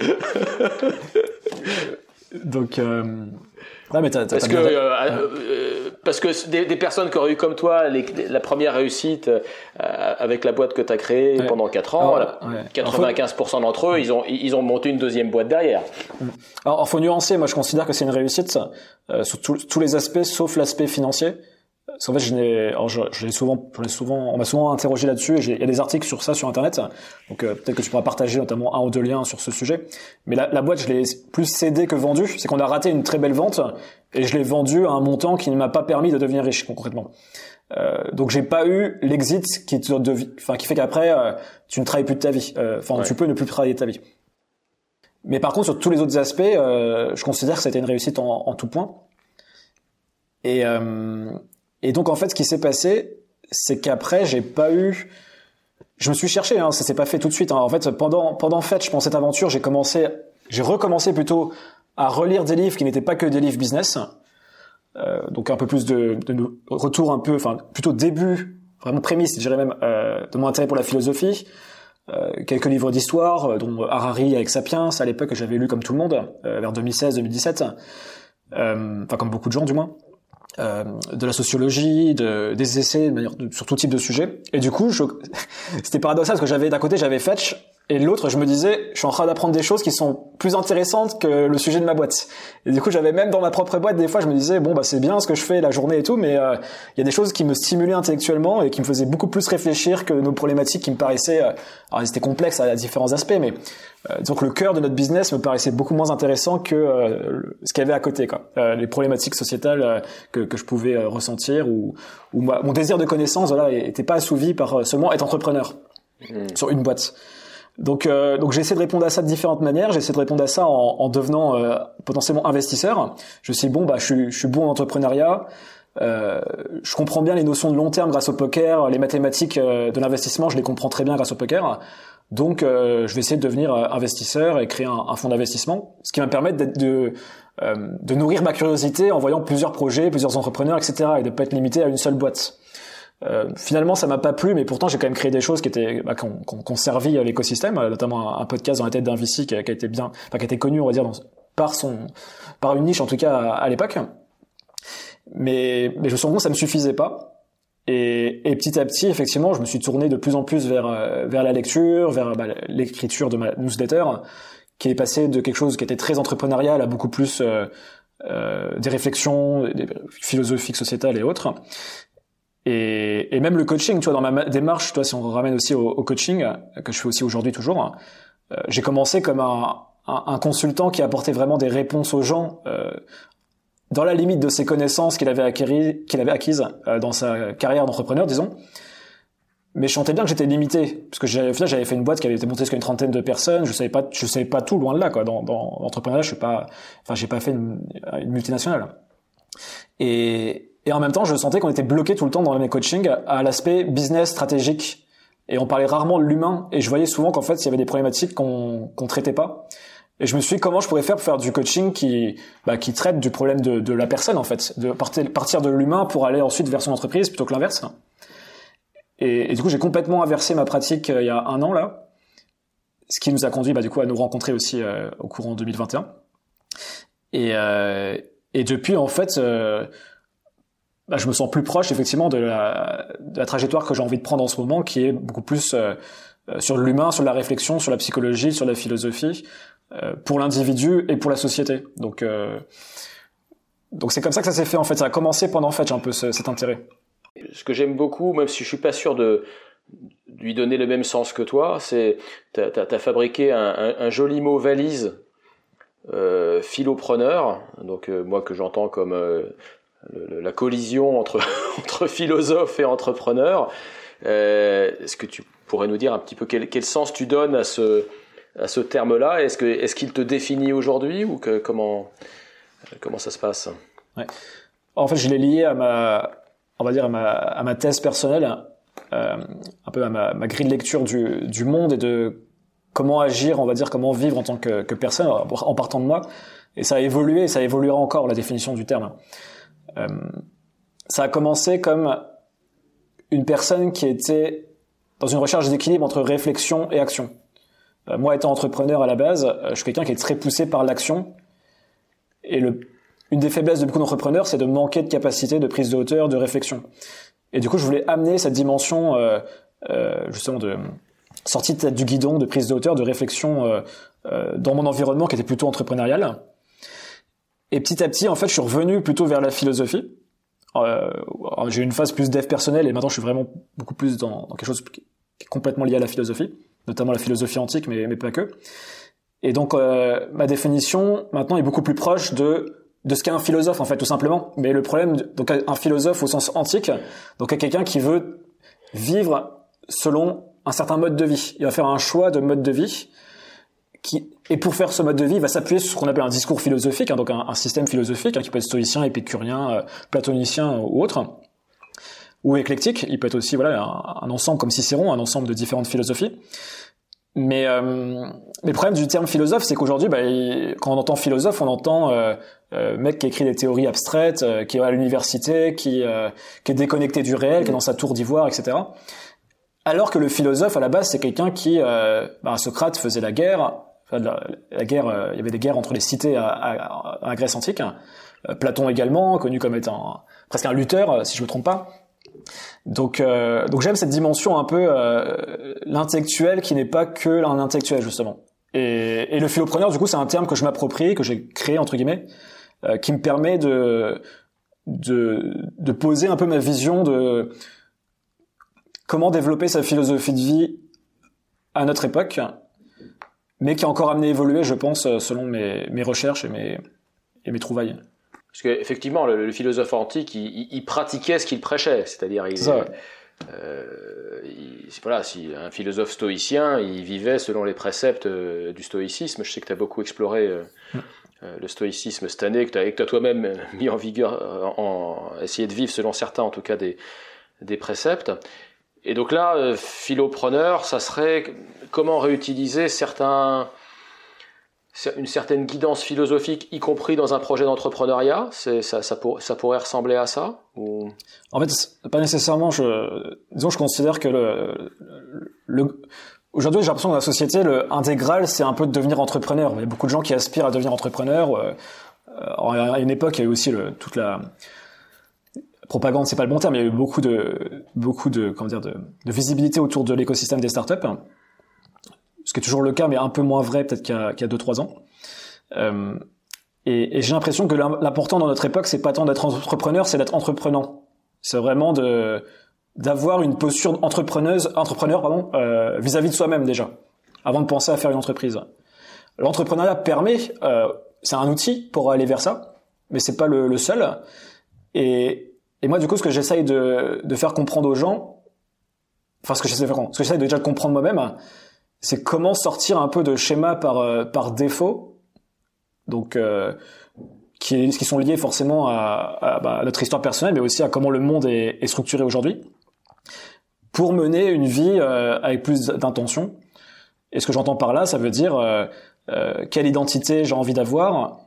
Donc, euh, mais parce, que, euh, euh, parce que des, des, personnes qui auraient eu comme toi les, la première réussite euh, avec la boîte que tu as créée pendant 4 ans, 95% d'entre eux, ils ont, ils ont monté une deuxième boîte derrière. Alors, il faut nuancer, moi je considère que c'est une réussite euh, sur tous les aspects sauf l'aspect financier. Parce qu'en fait, je l'ai, alors je, je souvent, je souvent, on m'a souvent interrogé là-dessus. Il y a des articles sur ça sur Internet. Donc euh, peut-être que tu pourras partager notamment un ou deux liens sur ce sujet. Mais la, la boîte, je l'ai plus cédée que vendue. C'est qu'on a raté une très belle vente et je l'ai vendue à un montant qui ne m'a pas permis de devenir riche concrètement. Euh, donc j'ai pas eu l'exit qui te enfin qui fait qu'après euh, tu ne travailles plus de ta vie. Euh, enfin, tu peux ne plus travailler de ta vie. Mais par contre, sur tous les autres aspects, je considère que ça a été une réussite en, en tout point. Et et donc en fait, ce qui s'est passé, c'est qu'après, j'ai pas eu. Je me suis cherché, hein, ça s'est pas fait tout de suite. Hein. En fait, pendant pendant je pense cette aventure, j'ai commencé, j'ai recommencé plutôt à relire des livres qui n'étaient pas que des livres business. Euh, donc un peu plus de, de retour un peu, enfin plutôt début, vraiment prémisse, je dirais même, euh, de mon intérêt pour la philosophie. Euh, quelques livres d'histoire, euh, dont Harari avec Sapiens, à l'époque que j'avais lu comme tout le monde, euh, vers 2016-2017. Enfin comme beaucoup de gens du moins. Euh, de la sociologie, de, des essais de manière, de, sur tout type de sujet. Et du coup, c'était paradoxal parce que j'avais d'un côté j'avais Fetch et l'autre je me disais je suis en train d'apprendre des choses qui sont plus intéressantes que le sujet de ma boîte. Et du coup j'avais même dans ma propre boîte des fois je me disais bon bah c'est bien ce que je fais la journée et tout, mais euh, il y a des choses qui me stimulaient intellectuellement et qui me faisaient beaucoup plus réfléchir que nos problématiques qui me paraissaient euh, alors elles étaient complexes à, différents aspects, mais euh, donc le cœur de notre business me paraissait beaucoup moins intéressant que euh, ce qu'il y avait à côté, quoi. Les problématiques sociétales que, que je pouvais ressentir ou, ou mon désir de connaissance, voilà, était pas assouvi par seulement être entrepreneur mmh. sur une boîte. Donc, donc j'ai essayé de répondre à ça de différentes manières. J'ai essayé de répondre à ça en, en devenant potentiellement investisseur. Je suis bon, bah, je suis, je suis bon en entrepreneuriat. Euh, je comprends bien les notions de long terme grâce au poker, les mathématiques de l'investissement, je les comprends très bien grâce au poker. Donc, euh, je vais essayer de devenir euh, investisseur et créer un, un fonds d'investissement, ce qui va me permettre de, euh, de nourrir ma curiosité en voyant plusieurs projets, plusieurs entrepreneurs, etc., et de pas être limité à une seule boîte. Euh, finalement, ça m'a pas plu, mais pourtant j'ai quand même créé des choses qui étaient bah, qui ont, servi l'écosystème, notamment un, podcast dans la tête d'un VC qui, a été bien, enfin qui a été connu, on va dire, par son, par une niche en tout cas à, l'époque. Mais, je me que ça me suffisait pas. Et, et, petit à petit, effectivement, je me suis tourné de plus en plus vers euh, vers la lecture, vers bah, l'écriture de ma newsletter, qui est passé de quelque chose qui était très entrepreneurial à beaucoup plus euh, euh, des réflexions philosophiques, sociétales et autres. Et, et, même le coaching, tu vois, dans ma démarche, toi, si on ramène aussi au, coaching que je fais aussi aujourd'hui toujours, euh, j'ai commencé comme un, un, consultant qui apportait vraiment des réponses aux gens euh, dans la limite de ses connaissances qu'il avait, acquis, qu'il avait acquises euh, dans sa carrière d'entrepreneur, disons. Mais je sentais bien que j'étais limité, parce que j'avais, au final, j'avais fait une boîte qui avait été montée jusqu'à une trentaine de personnes. Je savais pas, je savais pas tout loin de là, quoi. Dans, dans l'entrepreneuriat, je suis pas, enfin, j'ai pas fait une, une multinationale. Et, et en même temps, je sentais qu'on était bloqué tout le temps dans mes coachings à l'aspect business stratégique et on parlait rarement de l'humain. Et je voyais souvent qu'en fait, il y avait des problématiques qu'on qu'on traitait pas. Et je me suis dit comment je pourrais faire pour faire du coaching qui bah, qui traite du problème de, de la personne en fait, de partir, partir de l'humain pour aller ensuite vers son entreprise plutôt que l'inverse. Et, du coup, j'ai complètement inversé ma pratique euh, il y a un an là, ce qui nous a conduit bah, du coup à nous rencontrer aussi euh, au courant 2021. Et, euh, et depuis en fait, euh, bah, je me sens plus proche effectivement de la, trajectoire que j'ai envie de prendre en ce moment, qui est beaucoup plus euh, sur l'humain, sur la réflexion, sur la psychologie, sur la philosophie, euh, pour l'individu et pour la société. Donc, euh, donc c'est comme ça que ça s'est fait en fait. Ça a commencé pendant en fait un peu ce, cet intérêt. Ce que j'aime beaucoup, même si je suis pas sûr de lui donner le même sens que toi, c'est t'as as, as, fabriqué un, joli mot valise euh, philopreneur, donc euh, moi que j'entends comme euh, la collision entre entre philosophe et entrepreneur. Est-ce que tu pourrais nous dire un petit peu quel, sens tu donnes à ce terme-là? Est-ce qu'il te définit aujourd'hui ou que comment ça se passe? En fait, je l'ai lié à ma on va dire à ma thèse personnelle, euh, un peu à ma, grille de lecture du du monde et de comment agir, on va dire comment vivre en tant que, que personne en partant de moi. Et ça a évolué, et ça évoluera encore la définition du terme. Euh, ça a commencé comme une personne qui était dans une recherche d'équilibre entre réflexion et action. Euh, moi, étant entrepreneur à la base, euh, je suis quelqu'un qui est très poussé par l'action. Et une des faiblesses de beaucoup d'entrepreneurs, c'est de manquer de capacité de prise de hauteur, de réflexion. Et du coup, je voulais amener cette dimension justement de sortie du guidon, de prise de hauteur, de réflexion dans mon environnement qui était plutôt entrepreneurial. Et petit à petit, en fait, je suis revenu plutôt vers la philosophie. Euh, j'ai eu une phase plus dev personnel et maintenant je suis vraiment beaucoup plus dans, quelque chose qui est complètement lié à la philosophie notamment la philosophie antique, mais, mais pas que. Et donc, euh, ma définition maintenant est beaucoup plus proche de de ce qu'est un philosophe en fait, tout simplement. Mais le problème, donc un philosophe au sens antique, donc quelqu'un qui veut vivre selon un certain mode de vie. Il va faire un choix de mode de vie. Et pour faire ce mode de vie, il va s'appuyer sur ce qu'on appelle un discours philosophique, hein, donc un, système philosophique hein, qui peut être stoïcien, épicurien, euh, platonicien ou autre ou éclectique. Il peut être aussi voilà un, ensemble comme Cicéron, un ensemble de différentes philosophies. Mais, euh, le problème du terme philosophe, c'est qu'aujourd'hui, bah, quand on entend philosophe, on entend euh, euh, mec qui écrit des théories abstraites, euh, qui est à l'université, qui, euh, qui est déconnecté du réel, qui est dans sa tour d'ivoire, etc. Alors que le philosophe, à la base, c'est quelqu'un qui, euh, bah, Socrate faisait la guerre. La, guerre, il y avait des guerres entre les cités à, à, Grèce antique. Platon également, connu comme étant presque un lutteur, si je me trompe pas. Donc, euh, donc j'aime cette dimension un peu euh, l'intellectuel qui n'est pas que un intellectuel justement. Et, le philopreneur, du coup, c'est un terme que je m'approprie, que j'ai créé entre guillemets, euh, qui me permet de de poser un peu ma vision de comment développer sa philosophie de vie à notre époque, mais qui a encore amené à évoluer, je pense, selon mes, mes recherches et mes, et mes trouvailles. Parce qu'effectivement, le, le, philosophe antique, il, il pratiquait ce qu'il prêchait, c'est-à-dire il, ça, ouais. euh, il, voilà, si un philosophe stoïcien, il vivait selon les préceptes euh, du stoïcisme. Je sais que tu as beaucoup exploré euh, mm. le stoïcisme cette année, que tu as, as toi-même mis en vigueur, en, en essayé de vivre selon certains, en tout cas des, des préceptes. Et donc là, euh, philopreneur, ça serait comment réutiliser certains une certaine guidance philosophique, y compris dans un projet d'entrepreneuriat? Ça, ça, ça, pourrait ressembler à ça. En fait, pas nécessairement. Je, disons, je considère que le, aujourd'hui, j'ai l'impression que dans la société, le c'est un peu de devenir entrepreneur. Il y a beaucoup de gens qui aspirent à devenir entrepreneur. Euh, à une époque, il y a eu aussi toute la propagande, c'est pas le bon terme. Il y a eu beaucoup de, beaucoup de, comment dire, de, de visibilité autour de l'écosystème des startups ce qui est toujours le cas, mais un peu moins vrai peut-être qu'il y a, qu 2-3 ans. Euh, et, et j'ai l'impression que l'important dans notre époque, c'est pas tant d'être entrepreneur, c'est d'être entreprenant. C'est vraiment de d'avoir une posture entrepreneuse, entrepreneur pardon, euh, vis-à-vis de soi-même déjà, avant de penser à faire une entreprise. L'entrepreneuriat permet, euh, c'est un outil pour aller vers ça, mais c'est pas le, le seul. Et, et moi, du coup, ce que j'essaye de, faire comprendre aux gens, enfin, ce que j'essaie de faire, ce que j'essaie déjà de comprendre moi-même, c'est comment sortir un peu de schéma par euh, par défaut, donc euh, qui, qui sont liés forcément bah, à, notre histoire personnelle, mais aussi à comment le monde est, est structuré aujourd'hui, pour mener une vie avec plus d'intention. Et ce que j'entends par là, ça veut dire quelle identité j'ai envie d'avoir,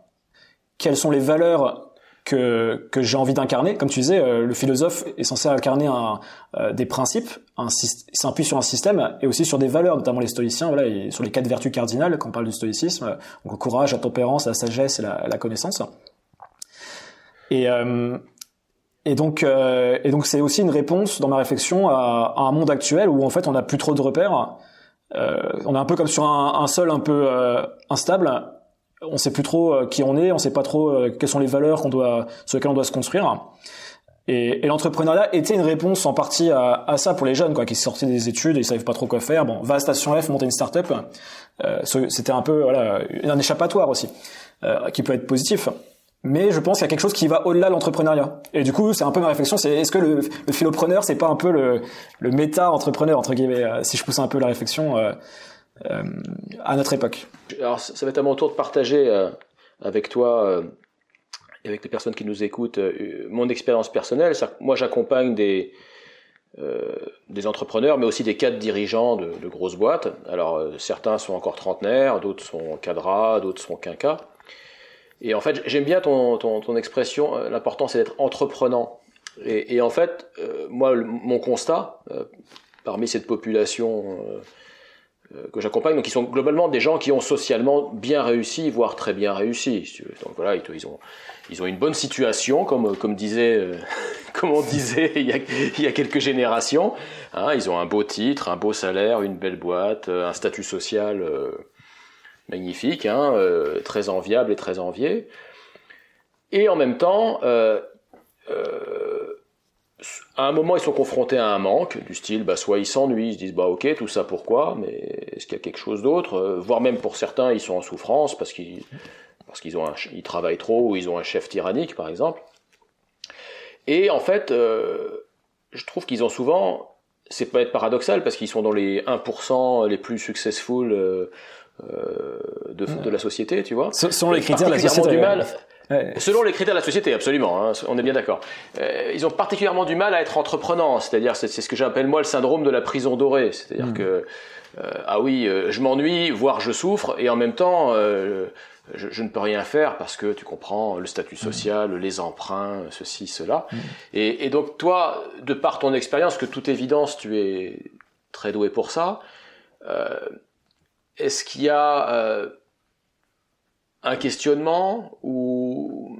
quelles sont les valeurs que, que j'ai envie d'incarner. Comme tu disais, euh, le philosophe est censé incarner un, euh, des principes, s'appuie sur un système et aussi sur des valeurs, notamment les stoïciens, voilà, et sur les quatre vertus cardinales quand on parle du stoïcisme, donc le courage, la tempérance, la sagesse et la, la connaissance. Et, euh, et donc, et donc c'est aussi une réponse dans ma réflexion à, un monde actuel où en fait on n'a plus trop de repères. on est un peu comme sur un, un sol un peu instable on sait plus trop euh, qui on est, on sait pas trop euh, quelles sont les valeurs qu'on doit, sur lesquelles on doit se construire. Et, l'entrepreneuriat était une réponse en partie à, ça pour les jeunes, quoi, qui sortaient des études et ils savaient pas trop quoi faire. Bon, va à Station F, monter une start-up. Euh, c'était un peu, un échappatoire aussi, qui peut être positif. Mais je pense qu'il y a quelque chose qui va au-delà de l'entrepreneuriat. Et du coup, c'est un peu ma réflexion, c'est est-ce que le, le philopreneur, c'est pas un peu le, le méta-entrepreneur, entre guillemets, si je pousse un peu la réflexion à notre époque. Alors, ça va être à mon tour de partager euh, avec toi euh, et avec les personnes qui nous écoutent mon expérience personnelle. Moi, j'accompagne des, des entrepreneurs, mais aussi des cadres dirigeants de, grosses boîtes. Alors, certains sont encore trentenaires, d'autres sont cadras, d'autres sont quinquas. Et en fait, j'aime bien ton, ton, expression, l'important c'est d'être entreprenant. Et, en fait, moi, mon constat, parmi cette population euh, que j'accompagne, donc ils sont globalement des gens qui ont socialement bien réussi, voire très bien réussi. Donc voilà, ils ont, ils ont une bonne situation, comme, comme disait, euh, comme on disait il y a, il y a quelques générations. Hein, ils ont un beau titre, un beau salaire, une belle boîte, euh, un statut social magnifique, hein, très enviable et très envié. Et en même temps, euh, à un moment, ils sont confrontés à un manque, du style, bah, soit ils s'ennuient, ils se disent, bah, ok, tout ça pourquoi, mais est-ce qu'il y a quelque chose d'autre? Euh, Voire même pour certains, ils sont en souffrance parce qu'ils, parce qu'ils ont ils travaillent trop ou ils ont un chef tyrannique, par exemple. Et en fait, euh, je trouve qu'ils ont souvent, c'est pas être paradoxal parce qu'ils sont dans les 1% les plus successful euh, de, de, la société, tu vois. Ce sont les critères de la société. Du mal, Selon les critères de la société, absolument, hein, on est bien d'accord. Euh, ils ont particulièrement du mal à être entreprenants, c'est-à-dire c'est ce que j'appelle moi le syndrome de la prison dorée, c'est-à-dire hmm. que euh, ah oui, euh, je m'ennuie, voire je souffre, et en même temps je, je, ne peux rien faire parce que tu comprends le statut social, hmm. les emprunts, ceci, cela. Hmm. Et, et, donc toi, de par ton expérience, que toute évidence tu es très doué pour ça, est-ce qu'il y a un questionnement ou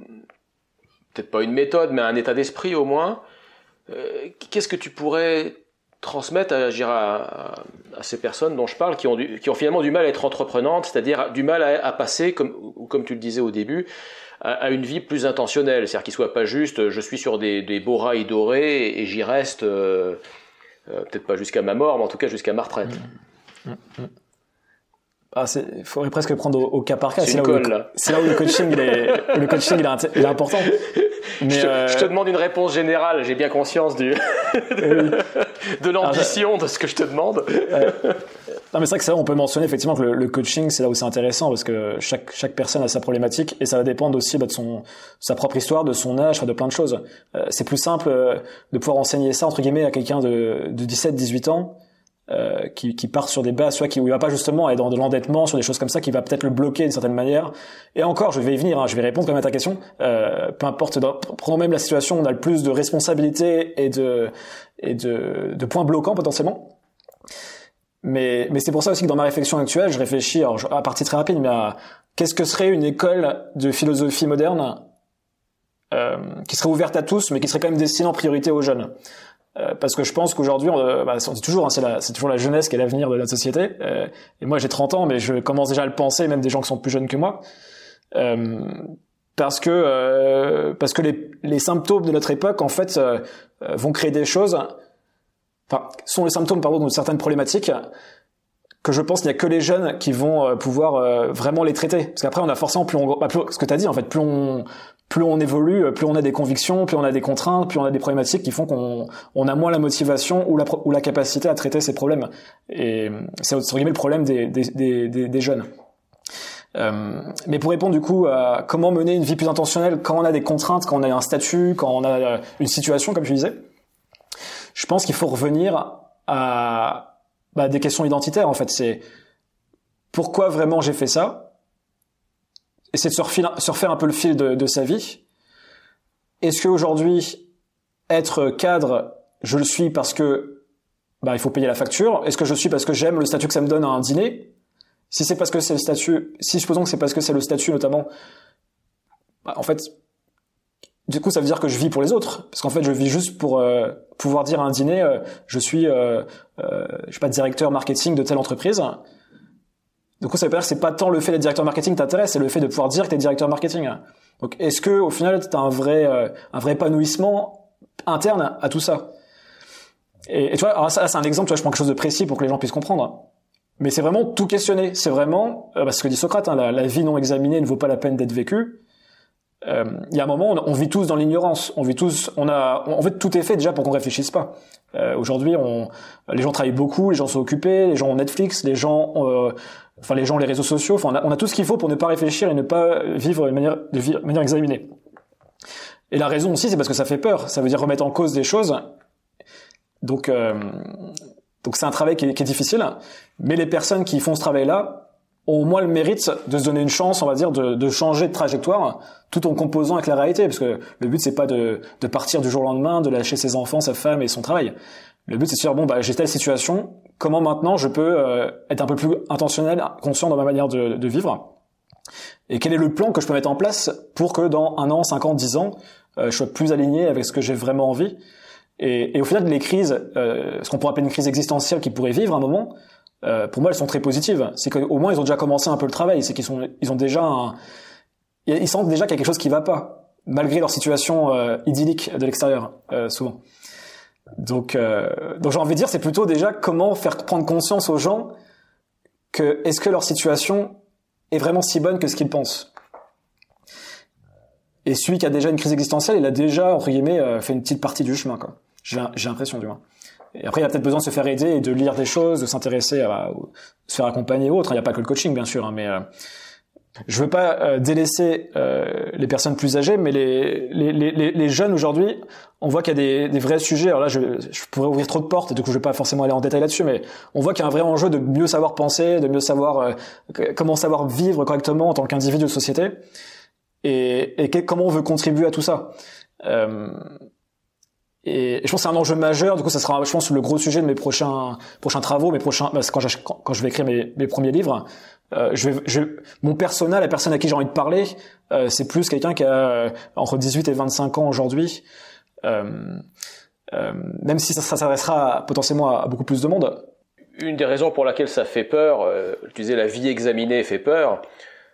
peut-être pas une méthode, mais un état d'esprit au moins. Euh, qu'est-ce que tu pourrais transmettre à, ces personnes dont je parle qui ont, finalement du mal à être entreprenantes, c'est-à-dire du mal à, passer, comme, tu le disais au début, à, une vie plus intentionnelle, c'est-à-dire qu'il soit pas juste je suis sur des, des beaux rails dorés et, j'y reste euh, euh, peut-être pas jusqu'à ma mort, mais en tout cas jusqu'à ma retraite. Mmh. Mmh. Ah, il faudrait presque prendre au, cas par cas. C'est là, là, où le coaching, il est, le coaching, il est, important. Mais je, te, euh... je, te, demande une réponse générale. J'ai bien conscience du de l'ambition de ce que je te demande. Non, mais c'est vrai que ça, on peut mentionner effectivement que le, le coaching, c'est là où c'est intéressant parce que chaque chaque personne a sa problématique et ça va dépendre aussi bah, de son sa propre histoire, de son âge, de plein de choses. Euh, c'est plus simple euh, de pouvoir enseigner ça entre guillemets à quelqu'un de, de 17-18 ans euh, qui, qui, part sur des bases, soit qui où il va pas justement être dans de l'endettement, sur des choses comme ça, qui va peut-être le bloquer d'une certaine manière. Et encore, je vais y venir, hein, je vais répondre quand même à ta question. Euh, peu importe, prenons même la situation où on a le plus de responsabilités et de et de, de points bloquants potentiellement. Mais, mais c'est pour ça aussi que dans ma réflexion actuelle, je réfléchis alors, à partie très rapide, mais à qu'est-ce que serait une école de philosophie moderne euh, qui serait ouverte à tous, mais qui serait quand même destinée en priorité aux jeunes? Euh, parce que je pense qu'aujourd'hui, on, bah, c'est toujours, hein, c'est, toujours la jeunesse qui est l'avenir de la société. Euh, et moi, j'ai 30 ans, mais je commence déjà à le penser, même des gens qui sont plus jeunes que moi, euh, parce que euh, parce que les, symptômes de notre époque, en fait, euh, vont créer des choses, enfin, sont les symptômes, pardon, de certaines problématiques que je pense qu'il n'y a que les jeunes qui vont pouvoir vraiment les traiter. Parce qu'après, on a forcément plus on, bah, plus, ce que tu as dit, en fait, plus on plus on évolue, plus on a des convictions, plus on a des contraintes, plus on a des problématiques qui font qu'on on a moins la motivation ou la, ou la capacité à traiter ces problèmes. Et c'est entre guillemets le problème des, des, des, des jeunes. Euh, mais pour répondre du coup à comment mener une vie plus intentionnelle quand on a des contraintes, quand on a un statut, quand on a une situation, comme je disais, je pense qu'il faut revenir à bah, des questions identitaires en fait. C'est pourquoi vraiment j'ai fait ça? Essayer de se, refaire un peu le fil de, sa vie. Est-ce qu'aujourd'hui, être cadre, je le suis parce que bah, il faut payer la facture? Est-ce que je suis parce que j'aime le statut que ça me donne à un dîner? Si c'est parce que c'est le statut, si supposons que c'est parce que c'est le statut notamment, bah, en fait, du coup, ça veut dire que je vis pour les autres, parce qu'en fait, je vis juste pour euh, pouvoir dire à un dîner, euh, je suis, euh, euh, je sais pas, directeur marketing de telle entreprise. Coup, ça veut dire que c'est pas tant le fait d'être directeur marketing t'intéresse, c'est le fait de pouvoir dire que t'es directeur marketing. Donc, est-ce que au final, t'as un vrai, un vrai épanouissement interne à tout ça? Et, tu vois, alors ça, c'est un exemple. Tu vois, je prends quelque chose de précis pour que les gens puissent comprendre. Mais c'est vraiment tout questionner. C'est vraiment, parce que dit Socrate, hein, la, vie non examinée ne vaut pas la peine d'être vécue euh, il y a un moment, on, vit tous dans l'ignorance. On vit tous, on a, en fait, tout est fait déjà pour qu'on réfléchisse pas. Euh, Aujourd'hui, on, les gens travaillent beaucoup, les gens sont occupés, les gens ont Netflix, les gens, euh, enfin les gens les réseaux sociaux. Enfin, on a, on a, tout ce qu'il faut pour ne pas réfléchir et ne pas vivre de manière, de manière examinée. Et la raison aussi, c'est parce que ça fait peur. Ça veut dire remettre en cause des choses. Donc, euh, donc c'est un travail qui est, qui est difficile. Mais les personnes qui font ce travail-là, ont au moins le mérite de se donner une chance, on va dire, de, de, changer de trajectoire, tout en composant avec la réalité, parce que le but c'est pas de, de, partir du jour au lendemain, de lâcher ses enfants, sa femme et son travail. Le but c'est de se dire bon bah j'ai telle situation, comment maintenant je peux euh, être un peu plus intentionnel, conscient dans ma manière de, de, vivre, et quel est le plan que je peux mettre en place pour que dans un an, cinq ans, dix ans, euh, je sois plus aligné avec ce que j'ai vraiment envie. Et, et, au final, les crises, euh, ce qu'on pourrait appeler une crise existentielle qui pourrait vivre à un moment, euh, pour moi, elles sont très positives. C'est qu'au moins, ils ont déjà commencé un peu le travail. C'est qu'ils sont, ils ont déjà un, ils sentent déjà qu'il y a quelque chose qui va pas, malgré leur situation euh, idyllique de l'extérieur, euh, souvent. Donc, euh, donc j'ai envie de dire, c'est plutôt déjà comment faire prendre conscience aux gens que est-ce que leur situation est vraiment si bonne que ce qu'ils pensent. Et celui qui a déjà une crise existentielle, il a déjà entre guillemets fait une petite partie du chemin, quoi. J'ai l'impression du moins. Et après, il a peut-être besoin de se faire aider et de lire des choses, de s'intéresser à, se faire accompagner ou autre. Il n'y a pas que le coaching, bien sûr, hein, mais euh, je veux pas euh, délaisser euh, les personnes plus âgées, mais les, les, les, les jeunes aujourd'hui, on voit qu'il y a des, des, vrais sujets. Alors là, je, je, pourrais ouvrir trop de portes, du coup, je vais pas forcément aller en détail là-dessus, mais on voit qu'il y a un vrai enjeu de mieux savoir penser, de mieux savoir euh, comment savoir vivre correctement en tant qu'individu de société, et, et comment on veut contribuer à tout ça. Euh, et je pense que c'est un enjeu majeur. Du coup, ça sera, je pense, le gros sujet de mes prochains prochains travaux, mes prochains, quand, je, quand, je vais écrire mes, mes premiers livres. Euh, je vais, je, mon persona, la personne à qui j'ai envie de parler, euh, c'est plus quelqu'un qui a euh, entre 18 et 25 ans aujourd'hui. Euh, euh, même si ça, ça s'adressera potentiellement à, beaucoup plus de monde. Une des raisons pour laquelle ça fait peur, euh, tu disais la vie examinée fait peur,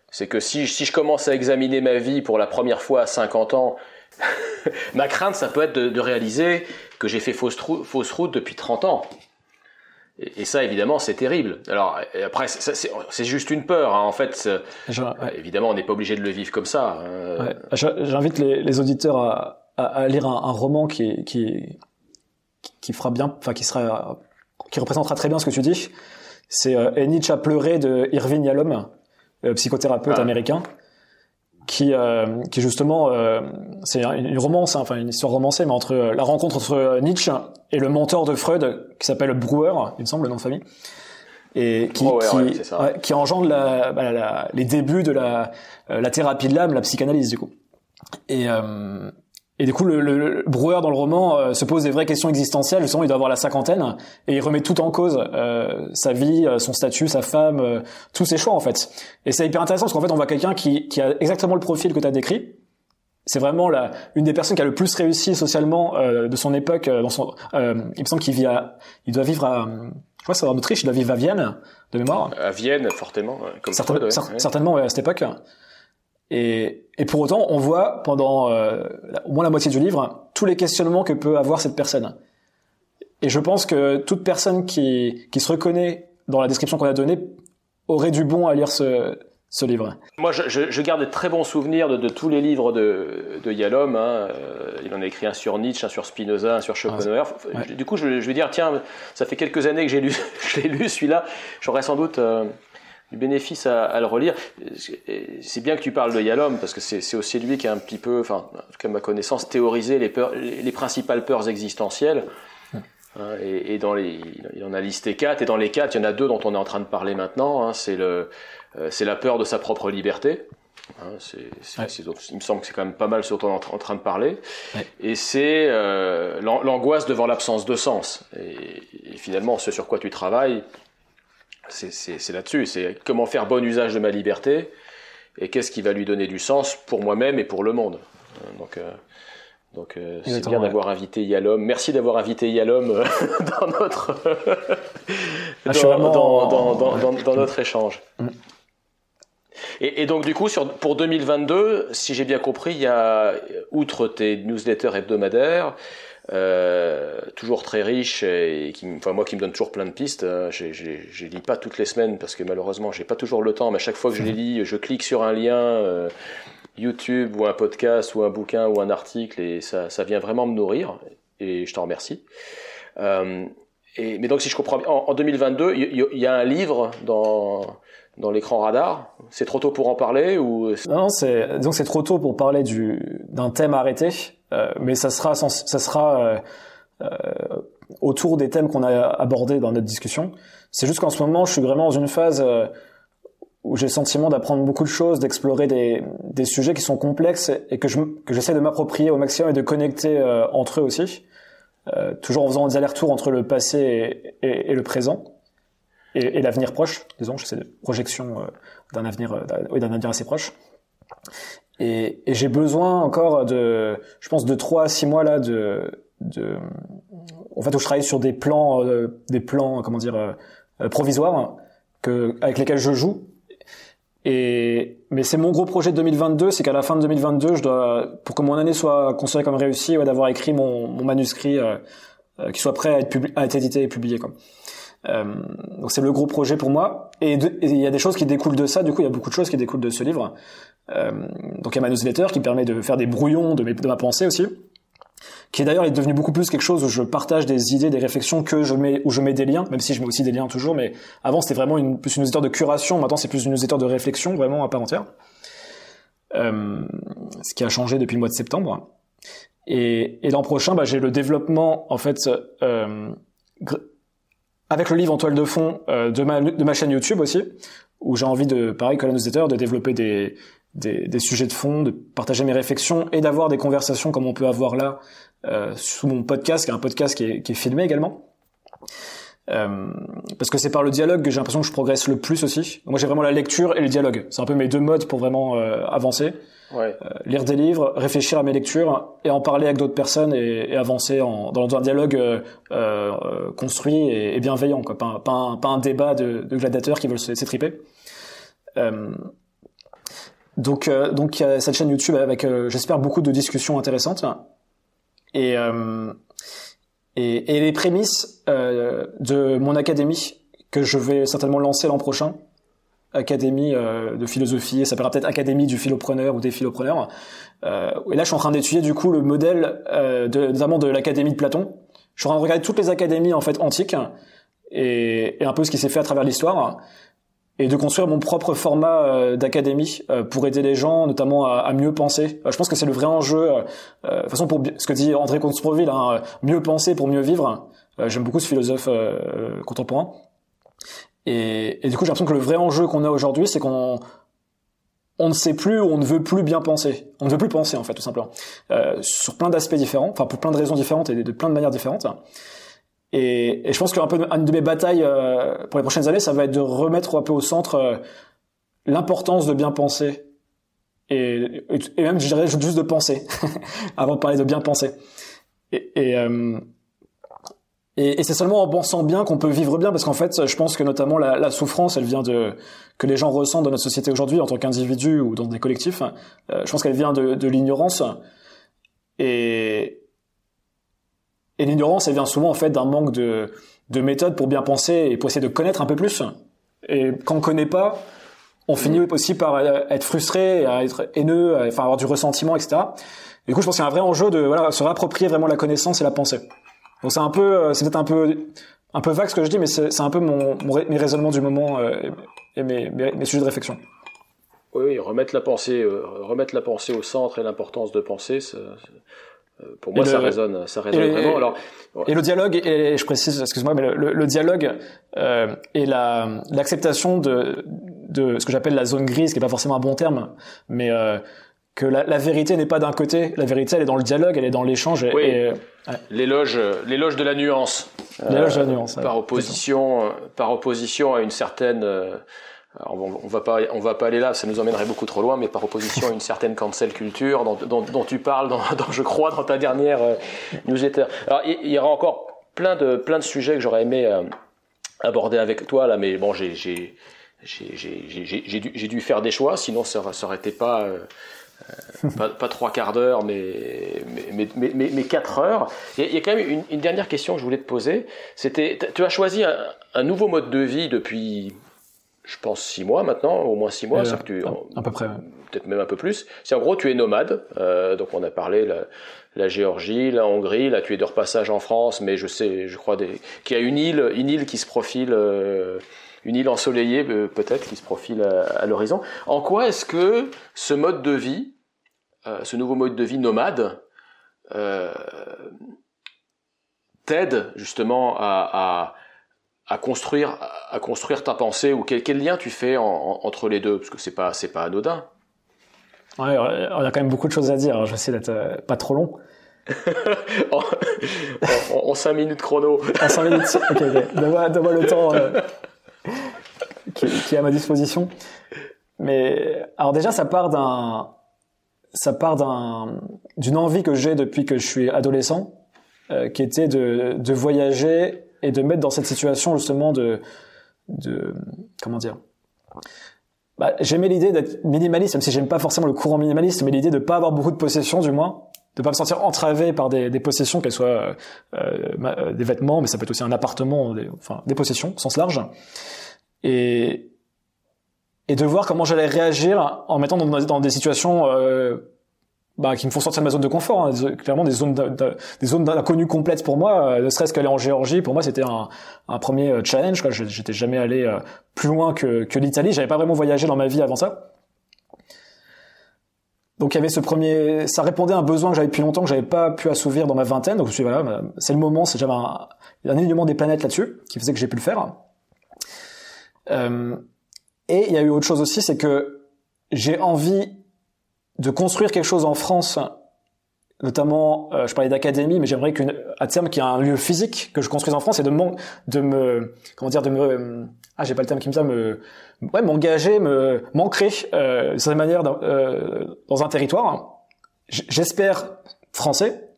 c'est que si, si je commence à examiner ma vie pour la première fois à 50 ans Ma crainte, ça peut être de, réaliser que j'ai fait fausse, fausse, route depuis 30 ans. Et, ça, évidemment, c'est terrible. Alors, après, c'est juste une peur. Hein. En fait, évidemment, on n'est pas obligé de le vivre comme ça. Hein. J'invite les, auditeurs à, lire un, roman qui, qui, qui fera bien, enfin, qui sera, qui représentera très bien ce que tu dis. C'est euh, Nietzsche a pleuré de Irving Yalom, euh, psychothérapeute ah. américain qui, euh, qui justement, euh, c'est une romance, hein, enfin une histoire romancée, mais entre euh, la rencontre entre Nietzsche et le mentor de Freud, qui s'appelle Brouwer, il me semble le nom de famille, et qui, qui, qui, engendre la, bah, la, les débuts de la, la thérapie de l'âme, la psychanalyse du coup. Et, et du coup, le, le, Brouwer dans le roman euh, se pose des vraies questions existentielles. Justement, il doit avoir la cinquantaine et il remet tout en cause euh, sa vie, euh, son statut, sa femme, euh, tous ses choix en fait. Et c'est hyper intéressant parce qu'en fait, on voit quelqu'un qui, qui, a exactement le profil que tu as décrit. C'est vraiment la, une des personnes qui a le plus réussi socialement de son époque. dans son, il me semble qu'il vit à, il doit vivre à, je crois que c'est en Autriche, il doit vivre à Vienne de mémoire. À Vienne, fortement, comme Certainement, ouais, à cette époque. Et, et, pour autant, on voit pendant euh, au moins la moitié du livre tous les questionnements que peut avoir cette personne. Et je pense que toute personne qui, qui se reconnaît dans la description qu'on a donnée aurait du bon à lire ce, ce livre. Moi, je, je, garde de très bons souvenirs de, de tous les livres de, de Yalom. Hein. Euh, il en a écrit un sur Nietzsche, un sur Spinoza, un sur Schopenhauer. Ah, du coup, je, je, vais dire, tiens, ça fait quelques années que j'ai lu, je l'ai lu celui-là. J'aurais sans doute euh, du bénéfice à, le relire. C'est bien que tu parles de Yalom parce que c'est aussi lui qui a un petit peu, enfin, en tout cas ma connaissance, théorisé les, peurs, les, principales peurs existentielles. Hein, et, dans les, il en a listé quatre, et dans les quatre, il y en a deux dont on est en train de parler maintenant. Hein, c'est le, euh, c'est la peur de sa propre liberté. Hein, il me semble que c'est quand même pas mal ce dont on est en, train de parler. Et c'est euh, l'angoisse devant l'absence de sens. Et, finalement, ce sur quoi tu travailles, c'est, là-dessus. C'est comment faire bon usage de ma liberté et qu'est-ce qui va lui donner du sens pour moi-même et pour le monde. Donc, euh, donc euh, c'est bien d'avoir invité Yalom. Merci d'avoir invité Yalom euh, dans notre ah, dans, dans, dans, dans, notre échange. Mm. Et, et, donc du coup sur, pour 2022, si j'ai bien compris, il y a outre tes newsletters hebdomadaires, euh, toujours très riche et qui, enfin moi qui me donne toujours plein de pistes. Hein, je, je, lis pas toutes les semaines parce que malheureusement j'ai pas toujours le temps, mais à chaque fois que je les lis, je clique sur un lien. Euh, YouTube ou un podcast ou un bouquin ou un article et ça, ça vient vraiment me nourrir et je t'en remercie. Euh, et, mais donc si je comprends bien, en, 2022, il y, a un livre dans dans l'écran radar. C'est trop tôt pour en parler ou Non, c'est donc c'est trop tôt pour parler du d'un thème arrêté, mais ça sera euh, euh, autour des thèmes qu'on a abordés dans notre discussion. C'est juste qu'en ce moment, je suis vraiment dans une phase euh, où j'ai le sentiment d'apprendre beaucoup de choses, d'explorer des, sujets qui sont complexes et que je que j'essaie de m'approprier au maximum et de connecter euh, entre eux aussi, euh, toujours en faisant des allers-retours entre le passé et, le présent et, l'avenir proche. Disons, j'essaie de projection euh, d'un avenir, euh, d'un avenir assez proche. Et, et j'ai besoin encore de, je pense, de trois à six mois là de, de, en fait, où je travaille sur des plans, des plans, comment dire, provisoires que avec lesquels je joue et mais c'est mon gros projet de 2022, c'est qu'à la fin de 2022, je dois, pour que mon année soit considérée comme réussie, ouais, d'avoir écrit mon, mon manuscrit euh, euh, qui soit prêt à être, à être édité et publié. Quoi. Euh, donc c'est le gros projet pour moi. Et il y a des choses qui découlent de ça. Du coup, il y a beaucoup de choses qui découlent de ce livre. Euh, donc il y a ma newsletter qui permet de faire des brouillons de, ma pensée aussi qui d'ailleurs est devenu beaucoup plus quelque chose où je partage des idées, des réflexions que je mets, où je mets des liens, même si je mets aussi des liens toujours, mais avant c'était vraiment une, plus une newsletter de curation, maintenant c'est plus une newsletter de réflexion vraiment à part entière. Euh, ce qui a changé depuis le mois de septembre. Et, l'an prochain, bah, j'ai le développement en fait euh, avec le livre en toile de fond de, ma, de ma chaîne YouTube aussi, où j'ai envie de, pareil que la newsletter, de développer des, des, des, sujets de fond, de partager mes réflexions et d'avoir des conversations comme on peut avoir là euh, sous mon podcast, qui est un podcast qui est, qui est filmé également. Euh, parce que c'est par le dialogue que j'ai l'impression que je progresse le plus aussi. Moi, j'ai vraiment la lecture et le dialogue. C'est un peu mes deux modes pour vraiment euh, avancer. Ouais. Euh, lire des livres, réfléchir à mes lectures et en parler avec d'autres personnes et, et avancer en, dans un dialogue euh, construit et, et, bienveillant, quoi. Pas, pas, un, pas un débat de, de gladiateurs qui veulent s'étriper. Donc, donc il cette chaîne YouTube avec, j'espère, beaucoup de discussions intéressantes. Et, euh, et, et, les prémices euh, de mon académie que je vais certainement lancer l'an prochain, académie euh, de philosophie, ça s'appellera peut-être académie du philopreneur ou des philopreneurs. Euh, et là, je suis en train d'étudier du coup le modèle, euh, de, notamment de l'académie de Platon. Je suis en train de regarder toutes les académies en fait antiques et, et un peu ce qui s'est fait à travers l'histoire et de construire mon propre format euh, d'académie euh, pour aider les gens, notamment à, mieux penser. Euh, je pense que c'est le vrai enjeu. de toute façon, pour ce que dit André Comte-Sprouville, hein, mieux penser pour mieux vivre. J'aime beaucoup ce philosophe contemporain. Et, et, du coup, j'ai l'impression que le vrai enjeu qu'on a aujourd'hui, c'est qu'on on ne sait plus, on ne veut plus bien penser. On ne veut plus penser, en fait, tout simplement. sur plein d'aspects différents, enfin pour plein de raisons différentes et de plein de manières différentes. Et, je pense qu'un peu une de mes batailles euh, pour les prochaines années, ça va être de remettre un peu au centre euh, l'importance de bien penser. Et, même, je dirais, juste de penser, avant de parler de bien penser. Euh, et c'est seulement en pensant bien qu'on peut vivre bien, parce qu'en fait, je pense que notamment la, souffrance, elle vient de que les gens ressentent dans notre société aujourd'hui en tant qu'individus ou dans des collectifs. je pense qu'elle vient de, de l'ignorance. Et, et l'ignorance, elle vient souvent en fait d'un manque de, de méthodes pour bien penser et pour essayer de connaître un peu plus. Et quand on connaît pas, on finit aussi par être frustré, à être haineux, à, enfin avoir du ressentiment, etc. Et du coup, je pense qu'il y a un vrai enjeu de se réapproprier vraiment la connaissance et la pensée. Donc c'est un peu, euh, c'est peut-être un peu, un peu vague ce que je dis, mais c'est un peu mon, mes raisonnements du moment euh, et mes, sujets de réflexion. Oui, remettre la pensée, euh, remettre la pensée au centre et l'importance de penser, pour moi, ça résonne, ça résonne vraiment. Alors, et le dialogue, et je précise, excuse-moi, mais le, le dialogue euh, et la l'acceptation de de ce que j'appelle la zone grise, qui est pas forcément un bon terme, mais euh, que la, la vérité n'est pas d'un côté, la vérité elle est dans le dialogue, elle est dans l'échange. Oui. Et, L'éloge, l'éloge de la nuance. L'éloge de la nuance. par opposition, par opposition à une certaine on, va pas, on va pas aller là, ça nous emmènerait beaucoup trop loin, mais par opposition à une certaine cancel culture dont, dont, tu parles, dont, je crois dans ta dernière euh, newsletter. Alors, il, y aura encore plein de, plein de sujets que j'aurais aimé euh, aborder avec toi là, mais bon, j'ai, j'ai, j'ai, dû, dû, faire des choix, sinon ça, ça aurait été pas, euh, pas, pas, trois quarts d'heure, mais, mais, mais, mais, quatre heures. Il y a quand même une, une, dernière question que je voulais te poser. C'était, tu as choisi un, un nouveau mode de vie depuis je pense six mois maintenant, au moins six mois, euh, que tu, à, peu près, peut-être même un peu plus. C'est en gros tu es nomade, euh, donc on a parlé la, la, Géorgie, la Hongrie, là tu es de repassage en France, mais je sais, je crois qu'il y a une île, une île qui se profile, euh, une île ensoleillée euh, peut-être qui se profile à, à l'horizon. En quoi est-ce que ce mode de vie, euh, ce nouveau mode de vie nomade, t'aide justement à, à à construire à construire ta pensée ou quel, quel lien tu fais entre les deux? Parce que c'est pas c'est pas anodin. Ouais, on a quand même beaucoup de choses à dire. Je vais essayer d'être euh, pas trop long. en, 5 minutes chrono. en 5 minutes. Ok, ok. Donne-moi, le temps euh, qui, qui, est à ma disposition. Mais alors déjà, ça part d'un ça part d'un d'une envie que j'ai depuis que je suis adolescent, euh, qui était de, de voyager et de mettre dans cette situation justement de, de comment dire bah, J'aimais l'idée d'être minimaliste, même si j'aime pas forcément le courant minimaliste, mais l'idée de pas avoir beaucoup de possessions du moins, de pas me sentir entravé par des, des possessions, qu'elles soient euh, euh, des vêtements, mais ça peut être aussi un appartement, des, enfin des possessions, sens large, et et de voir comment j'allais réagir en mettant dans, dans des situations euh, bah, qui me font sortir de ma zone de confort. Hein. Clairement, des zones, zones d'inconnu complètes pour moi. Euh, ne serait-ce qu'aller en Géorgie, pour moi, c'était un, un, premier euh, challenge. Quoi. J'étais jamais allé euh, plus loin que, que l'Italie. J'avais pas vraiment voyagé dans ma vie avant ça. Donc il y avait ce premier, ça répondait à un besoin que j'avais depuis longtemps que j'avais pas pu assouvir dans ma vingtaine. Donc je me suis dit, voilà, c'est le moment. C'est j'avais un, un alignement des planètes là-dessus qui faisait que j'ai pu le faire. Euh, et il y a eu autre chose aussi, c'est que j'ai envie de construire quelque chose en France, notamment, euh, je parlais d'académie, mais j'aimerais qu'à terme qu'il y ait un lieu physique que je construise en France et de, de me, comment dire, de me, ah j'ai pas le terme qui me vient, me, ouais, m'engager, me, m'ancrer euh, de cette manière dans, euh, dans un territoire. J'espère français,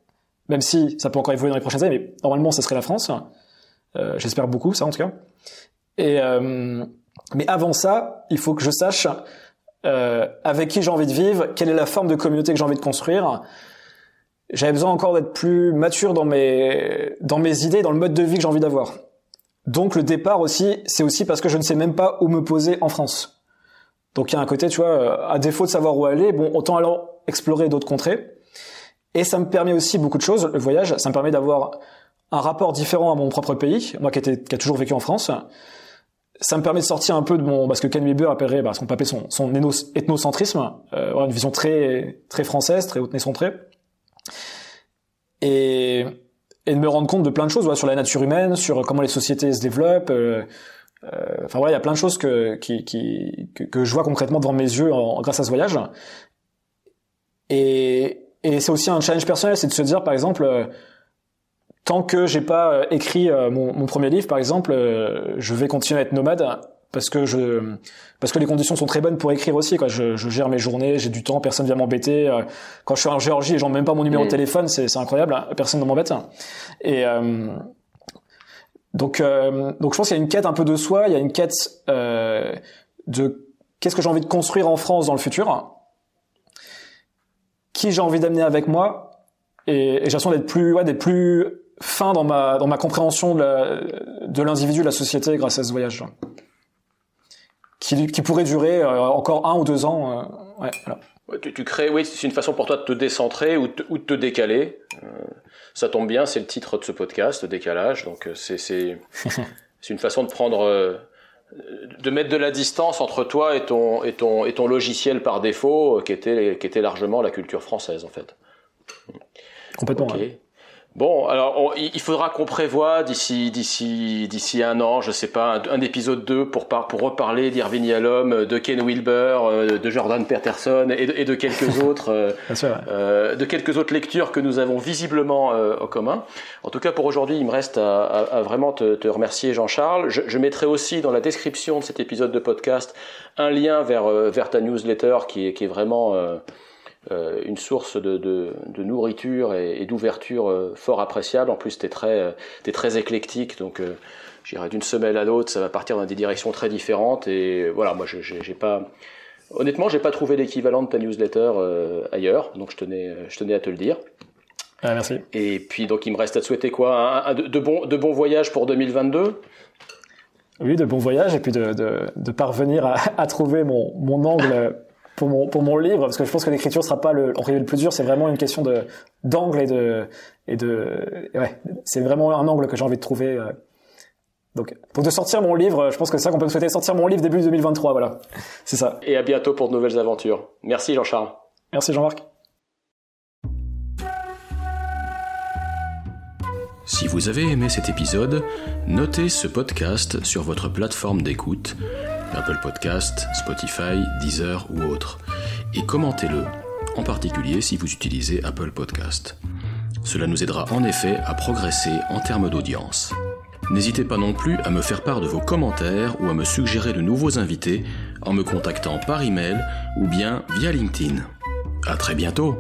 même si ça peut encore évoluer dans les prochaines années, mais normalement ce serait la France. Euh, j'espère beaucoup ça en tout cas. Et euh, mais avant ça, il faut que je sache euh, avec qui j'ai envie de vivre, quelle est la forme de communauté que j'ai envie de construire. J'avais besoin encore d'être plus mature dans mes dans mes idées, dans le mode de vie que j'ai envie d'avoir. Donc le départ aussi, c'est aussi parce que je ne sais même pas où me poser en France. Donc il y a un côté, tu vois, euh, à défaut de savoir où aller, bon, autant alors explorer d'autres contrées. Et ça me permet aussi beaucoup de choses, le voyage, ça me permet d'avoir un rapport différent à mon propre pays, moi qui, était, qui a toujours vécu en France ça me permet de sortir un peu de mon parce que Ken Weber appellerait bah, son papier son, son ethnocentrisme euh, une vision très très française très haute centrée et et de me rendre compte de plein de choses sur la nature humaine sur comment les sociétés se développent euh, euh, enfin voilà il y a plein de choses que qui, qui que, je vois concrètement devant mes yeux grâce à ce voyage. Et et c'est aussi un challenge personnel c'est de se dire par exemple tant que j'ai pas euh, écrit euh, mon, mon, premier livre, par exemple, euh, je vais continuer à être nomade parce que je parce que les conditions sont très bonnes pour écrire aussi quoi. Je, je gère mes journées j'ai du temps personne vient m'embêter quand je suis en Géorgie les gens même pas mon numéro de téléphone c'est incroyable hein, personne ne m'embête. Et donc donc je pense qu'il y a une quête un peu de soi il y a une quête de qu'est-ce que j'ai envie de construire en France dans le futur qui j'ai envie d'amener avec moi et, et j'ai l'impression d'être plus ouais, d'être plus fin dans ma dans ma compréhension de l'individu, de, de, la société grâce à ce voyage, qui, qui pourrait durer euh, encore un ou deux ans. Euh, ouais, voilà. Tu, tu, crées, oui, c'est une façon pour toi de te décentrer ou, ou de te décaler. Euh, ça tombe bien, c'est le titre de ce podcast, décalage. Donc c'est c'est c'est une façon de prendre de mettre de la distance entre toi et ton et ton et ton logiciel par défaut qui était qui était largement la culture française en fait. Complètement. Okay. Bon, alors il faudra qu'on prévoie d'ici d'ici d'ici un an, je sais pas, un, épisode 2 pour par, pour reparler d'Irving Yalom, de Ken Wilber, euh, de Jordan Peterson et de, et de quelques autres euh, euh, de quelques autres lectures que nous avons visiblement euh, en commun. En tout cas, pour aujourd'hui, il me reste à, à, vraiment te, te remercier, Jean-Charles. Je, je, mettrai aussi dans la description de cet épisode de podcast un lien vers vers ta newsletter qui est qui est vraiment euh, une source de, de, de nourriture et, et d'ouverture euh, fort appréciable. En plus, tu es, euh, es, très éclectique, donc j'irai d'une semaine à l'autre, ça va partir dans des directions très différentes. Et voilà, moi, j'ai pas. Honnêtement, j'ai pas trouvé l'équivalent de ta newsletter ailleurs, donc je tenais, je tenais à te le dire. Ah, merci. Et puis, donc, il me reste à te souhaiter quoi? Un, de, de, bons, de bons voyages pour 2022 Oui, de bons voyages, et puis de, de, de parvenir à, à, trouver mon, mon angle pour mon pour mon livre parce que je pense que l'écriture sera pas le le plus dur c'est vraiment une question de d'angle et de et de ouais c'est vraiment un angle que j'ai envie de trouver euh. donc pour de sortir mon livre je pense que c'est ça qu'on peut me souhaiter sortir mon livre début 2023 voilà. C'est ça. Et à bientôt pour de nouvelles aventures. Merci Jean-Charles. Merci Jean-Marc. Si vous avez aimé cet épisode, notez ce podcast sur votre plateforme d'écoute Apple Podcast, Spotify, Deezer ou autre, et commentez-le, en particulier si vous utilisez Apple Podcast. Cela nous aidera en effet à progresser en termes d'audience. N'hésitez pas non plus à me faire part de vos commentaires ou à me suggérer de nouveaux invités en me contactant par email ou bien via LinkedIn. À très bientôt!